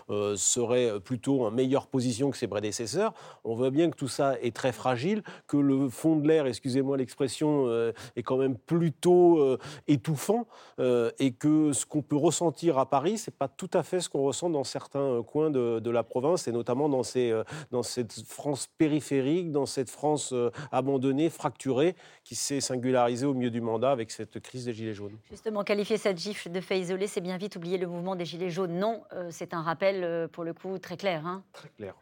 euh, serait plutôt en meilleure position que ses prédécesseurs. On voit bien que tout ça est très fragile, que le fond de l'air, excusez-moi l'expression, est quand même plutôt étouffant et que ce qu'on peut ressentir à Paris, c'est pas tout à fait ce qu'on ressent dans certains coins de, de, la province et notamment dans, ces, dans cette France périphérique, dans cette France abandonnée, fracturée, qui s'est singularisé au milieu du mandat avec cette crise des Gilets jaunes. Justement, qualifier cette gifle de fait isolé, c'est bien vite oublier le mouvement des Gilets jaunes. Non, euh, c'est un rappel, euh, pour le coup, très clair. Hein. Très clair.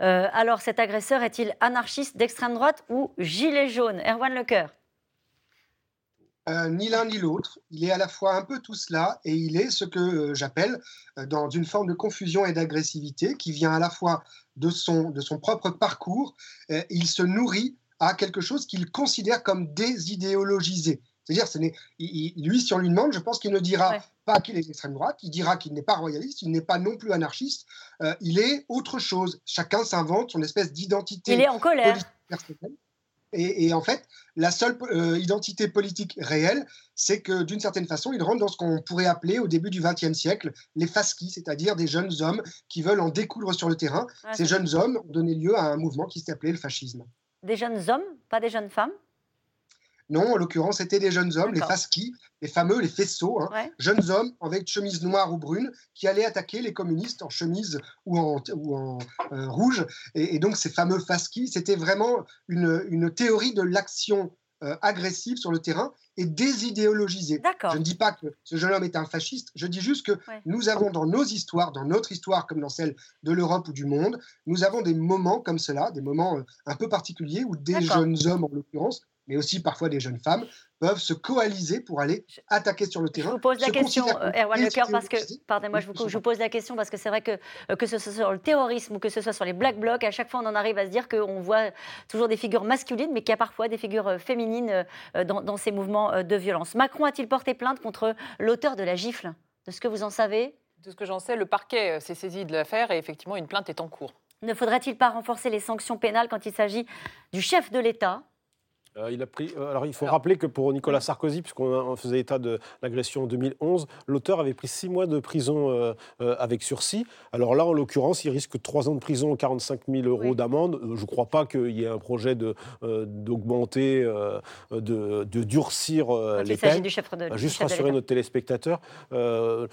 Euh, alors, cet agresseur est-il anarchiste d'extrême droite ou gilet jaune? Erwan Lecoeur ni l'un ni l'autre. Il est à la fois un peu tout cela et il est ce que j'appelle dans une forme de confusion et d'agressivité qui vient à la fois de son, de son propre parcours. il se nourrit à quelque chose qu'il considère comme désidéologisé. C'est-à-dire, lui, si on lui demande, je pense qu'il ne dira pas qu'il est d'extrême droite, il dira qu'il n'est pas royaliste, il n'est pas non plus anarchiste, euh, il est autre chose. Chacun s'invente son espèce d'identité. Il est en colère. Et, en fait, la seule euh, identité politique réelle, c'est que d'une certaine façon, il rentre dans ce qu'on pourrait appeler au début du XXe siècle les fasquis, c'est-à-dire des jeunes hommes qui veulent en découdre sur le terrain. Ces jeunes hommes ont donné lieu à un mouvement qui s'est appelé le fascisme. Des jeunes hommes, pas des jeunes femmes? Non, en l'occurrence, c'était des jeunes hommes, les fasquis, les fameux, les faisceaux, hein. jeunes hommes avec chemise noire ou brune qui allaient attaquer les communistes en chemise ou en, ou en euh, rouge. Et, donc, ces fameux fasquis, c'était vraiment une, théorie de l'action euh, agressive sur le terrain et désidéologisée. Je ne dis pas que ce jeune homme est un fasciste, je dis juste que nous avons dans nos histoires, dans notre histoire comme dans celle de l'Europe ou du monde, nous avons des moments comme cela, des moments euh, un peu particuliers où des jeunes hommes en l'occurrence mais aussi parfois des jeunes femmes, peuvent se coaliser pour aller attaquer sur le terrain. Je vous pose la question, euh, Erwan Lecoeur, parce que, pardonnez-moi, je vous, je vous pose la question parce que c'est vrai que euh, que ce soit sur le terrorisme ou que ce soit sur les black blocs, à chaque fois on en arrive à se dire qu'on voit toujours des figures masculines, mais qu'il y a parfois des figures euh, féminines dans, dans ces mouvements de violence. Macron a-t-il porté plainte contre l'auteur de la gifle? De ce que vous en savez? De ce que j'en sais, le parquet s'est saisi de l'affaire et effectivement une plainte est en cours. Ne faudrait-il pas renforcer les sanctions pénales quand il s'agit du chef de l'État? Euh, il a pris, euh, alors il faut rappeler que pour Nicolas Sarkozy, puisqu'on faisait état de l'agression en 2011, l'auteur avait pris six mois de prison euh, avec sursis. Alors là, en l'occurrence, il risque trois ans de prison, 45 000 euros d'amende. Je ne crois pas qu'il y ait un projet d'augmenter, de, de, durcir les peines. Du chef de, Juste rassurer nos téléspectateurs, le,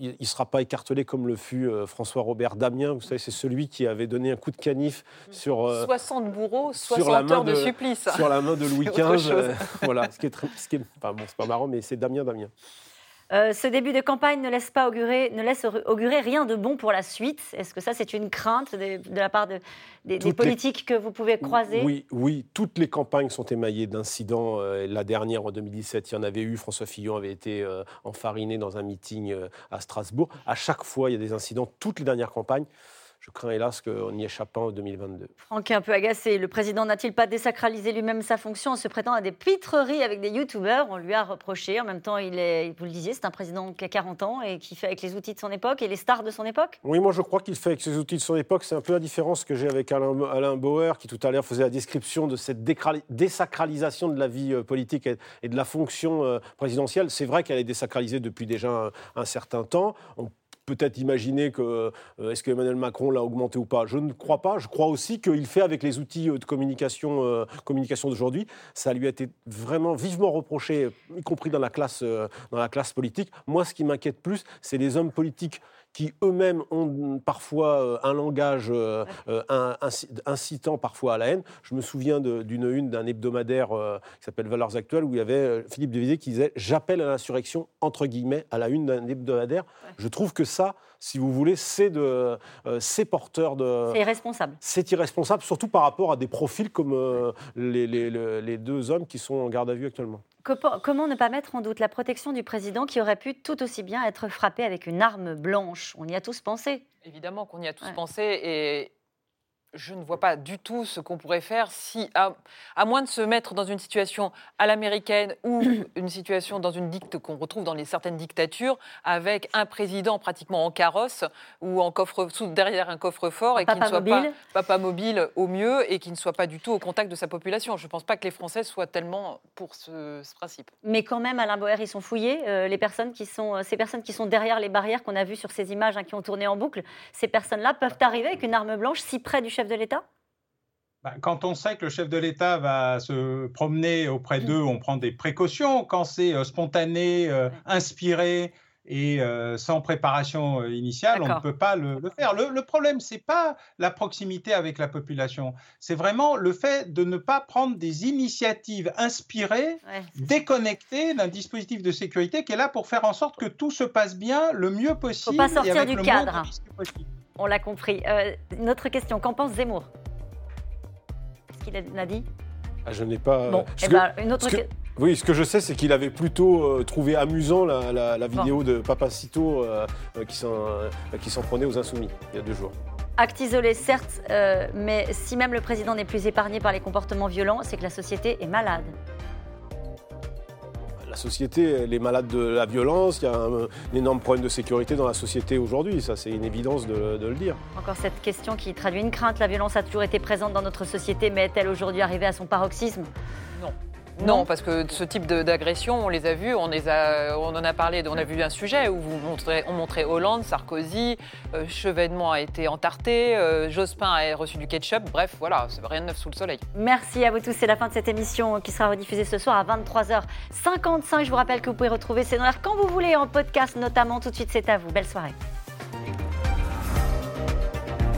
il ne sera pas écartelé comme le fut François-Robert Damien. Vous savez, c'est celui qui avait donné un coup de canif sur... 60 bourreaux, 60 heures de supplice sur la main de Louis XV. Euh, voilà, ce qui est, très, ce qui est enfin, bon, c'est pas marrant, mais c'est Damien Damien. Euh, ce début de campagne ne laisse pas augurer, ne laisse augurer rien de bon pour la suite. Est-ce que ça, c'est une crainte de, la part de, des, politiques que vous pouvez croiser? Oui, oui. Toutes les campagnes sont émaillées d'incidents. Euh, la dernière, en 2017, il y en avait eu. François Fillon avait été enfariné dans un meeting à Strasbourg. À chaque fois, il y a des incidents. Toutes les dernières campagnes. Je crains hélas qu'on n'y échappe pas en 2022. Franck est un peu agacé. Le président n'a-t-il pas désacralisé lui-même sa fonction en se prêtant à des pitreries avec des youtubeurs? On lui a reproché. En même temps, il est, vous le disiez, c'est un président qui a 40 ans et qui fait avec les outils de son époque et les stars de son époque? Oui, moi je crois qu'il fait avec ses outils de son époque. C'est un peu la différence que j'ai avec Alain, Alain, Bauer qui tout à l'heure faisait la description de cette désacralisation de la vie euh, politique et de la fonction euh, présidentielle. C'est vrai qu'elle est désacralisée depuis déjà un, certain temps. On peut-être imaginer que euh, est-ce que Emmanuel Macron l'a augmenté ou pas? Je ne crois pas. Je crois aussi qu'il fait avec les outils euh, de communication, euh, communication d'aujourd'hui. Ça lui a été vraiment vivement reproché, y compris dans la classe, dans la classe politique. Moi, ce qui m'inquiète plus, c'est les hommes politiques qui eux-mêmes ont parfois euh, un langage euh, euh, incitant parfois à la haine. Je me souviens d'une une d'un hebdomadaire qui s'appelle Valeurs Actuelles où il y avait Philippe de qui disait J'appelle à l'insurrection, entre guillemets, à la une d'un hebdomadaire. Je trouve que ça, si vous voulez, c'est de, c'est porteur de. C'est irresponsable. C'est irresponsable, surtout par rapport à des profils comme les, les, les deux hommes qui sont en garde à vue actuellement. Comment ne pas mettre en doute la protection du président qui aurait pu tout aussi bien être frappé avec une arme blanche? On y a tous pensé. Évidemment qu'on y a tous pensé et je ne vois pas du tout ce qu'on pourrait faire si, à, moins de se mettre dans une situation à l'américaine ou une situation dans une dicte qu'on retrouve dans les certaines dictatures, avec un président pratiquement en carrosse ou en coffre, sous, derrière un coffre-fort et qui ne soit pas papa mobile au mieux et qui ne soit pas du tout au contact de sa population. Je ne pense pas que les Français soient tellement pour ce, principe. Mais quand même, Alain Boer, ils sont fouillés. Euh, les personnes qui sont, euh, ces personnes qui sont derrière les barrières qu'on a vues sur ces images hein, qui ont tourné en boucle, ces personnes-là peuvent arriver avec une arme blanche si près du chef de l'État? Bah, quand on sait que le chef de l'État va se promener auprès d'eux, on prend des précautions. Quand c'est euh, spontané, euh, inspiré et euh, sans préparation initiale, on ne peut pas le, faire. Le, problème, ce n'est pas la proximité avec la population, c'est vraiment le fait de ne pas prendre des initiatives inspirées, déconnectées d'un dispositif de sécurité qui est là pour faire en sorte que tout se passe bien le mieux possible. Il ne faut pas sortir du cadre. On l'a compris. Euh, une autre question, qu'en pense Zemmour? Qu'est-ce qu'il a dit? Ah, Je n'ai pas. Bon, eh ben, une autre question. Oui, ce que je sais, c'est qu'il avait plutôt euh, trouvé amusant la, vidéo de Papacito euh, qui s'en prenait aux Insoumis il y a deux jours. Acte isolé, certes, mais si même le président n'est plus épargné par les comportements violents, c'est que la société est malade la société, elle est malade de la violence, il y a un, énorme problème de sécurité dans la société aujourd'hui, ça c'est une évidence de, de, le dire. Encore cette question qui traduit une crainte, la violence a toujours été présente dans notre société, mais est-elle aujourd'hui arrivée à son paroxysme? Non. Non, parce que ce type d'agression, on les a vus, on, les a, on en a parlé, on a vu un sujet où vous montrez, on montrait Hollande, Sarkozy, euh, Chevènement a été entarté, euh, Jospin a reçu du ketchup, bref, voilà, c'est rien de neuf sous le soleil. Merci à vous tous, c'est la fin de cette émission qui sera rediffusée ce soir à 23h55. Je vous rappelle que vous pouvez retrouver C'est dans l'air quand vous voulez, en podcast notamment. Tout de suite, c'est à vous. Belle soirée.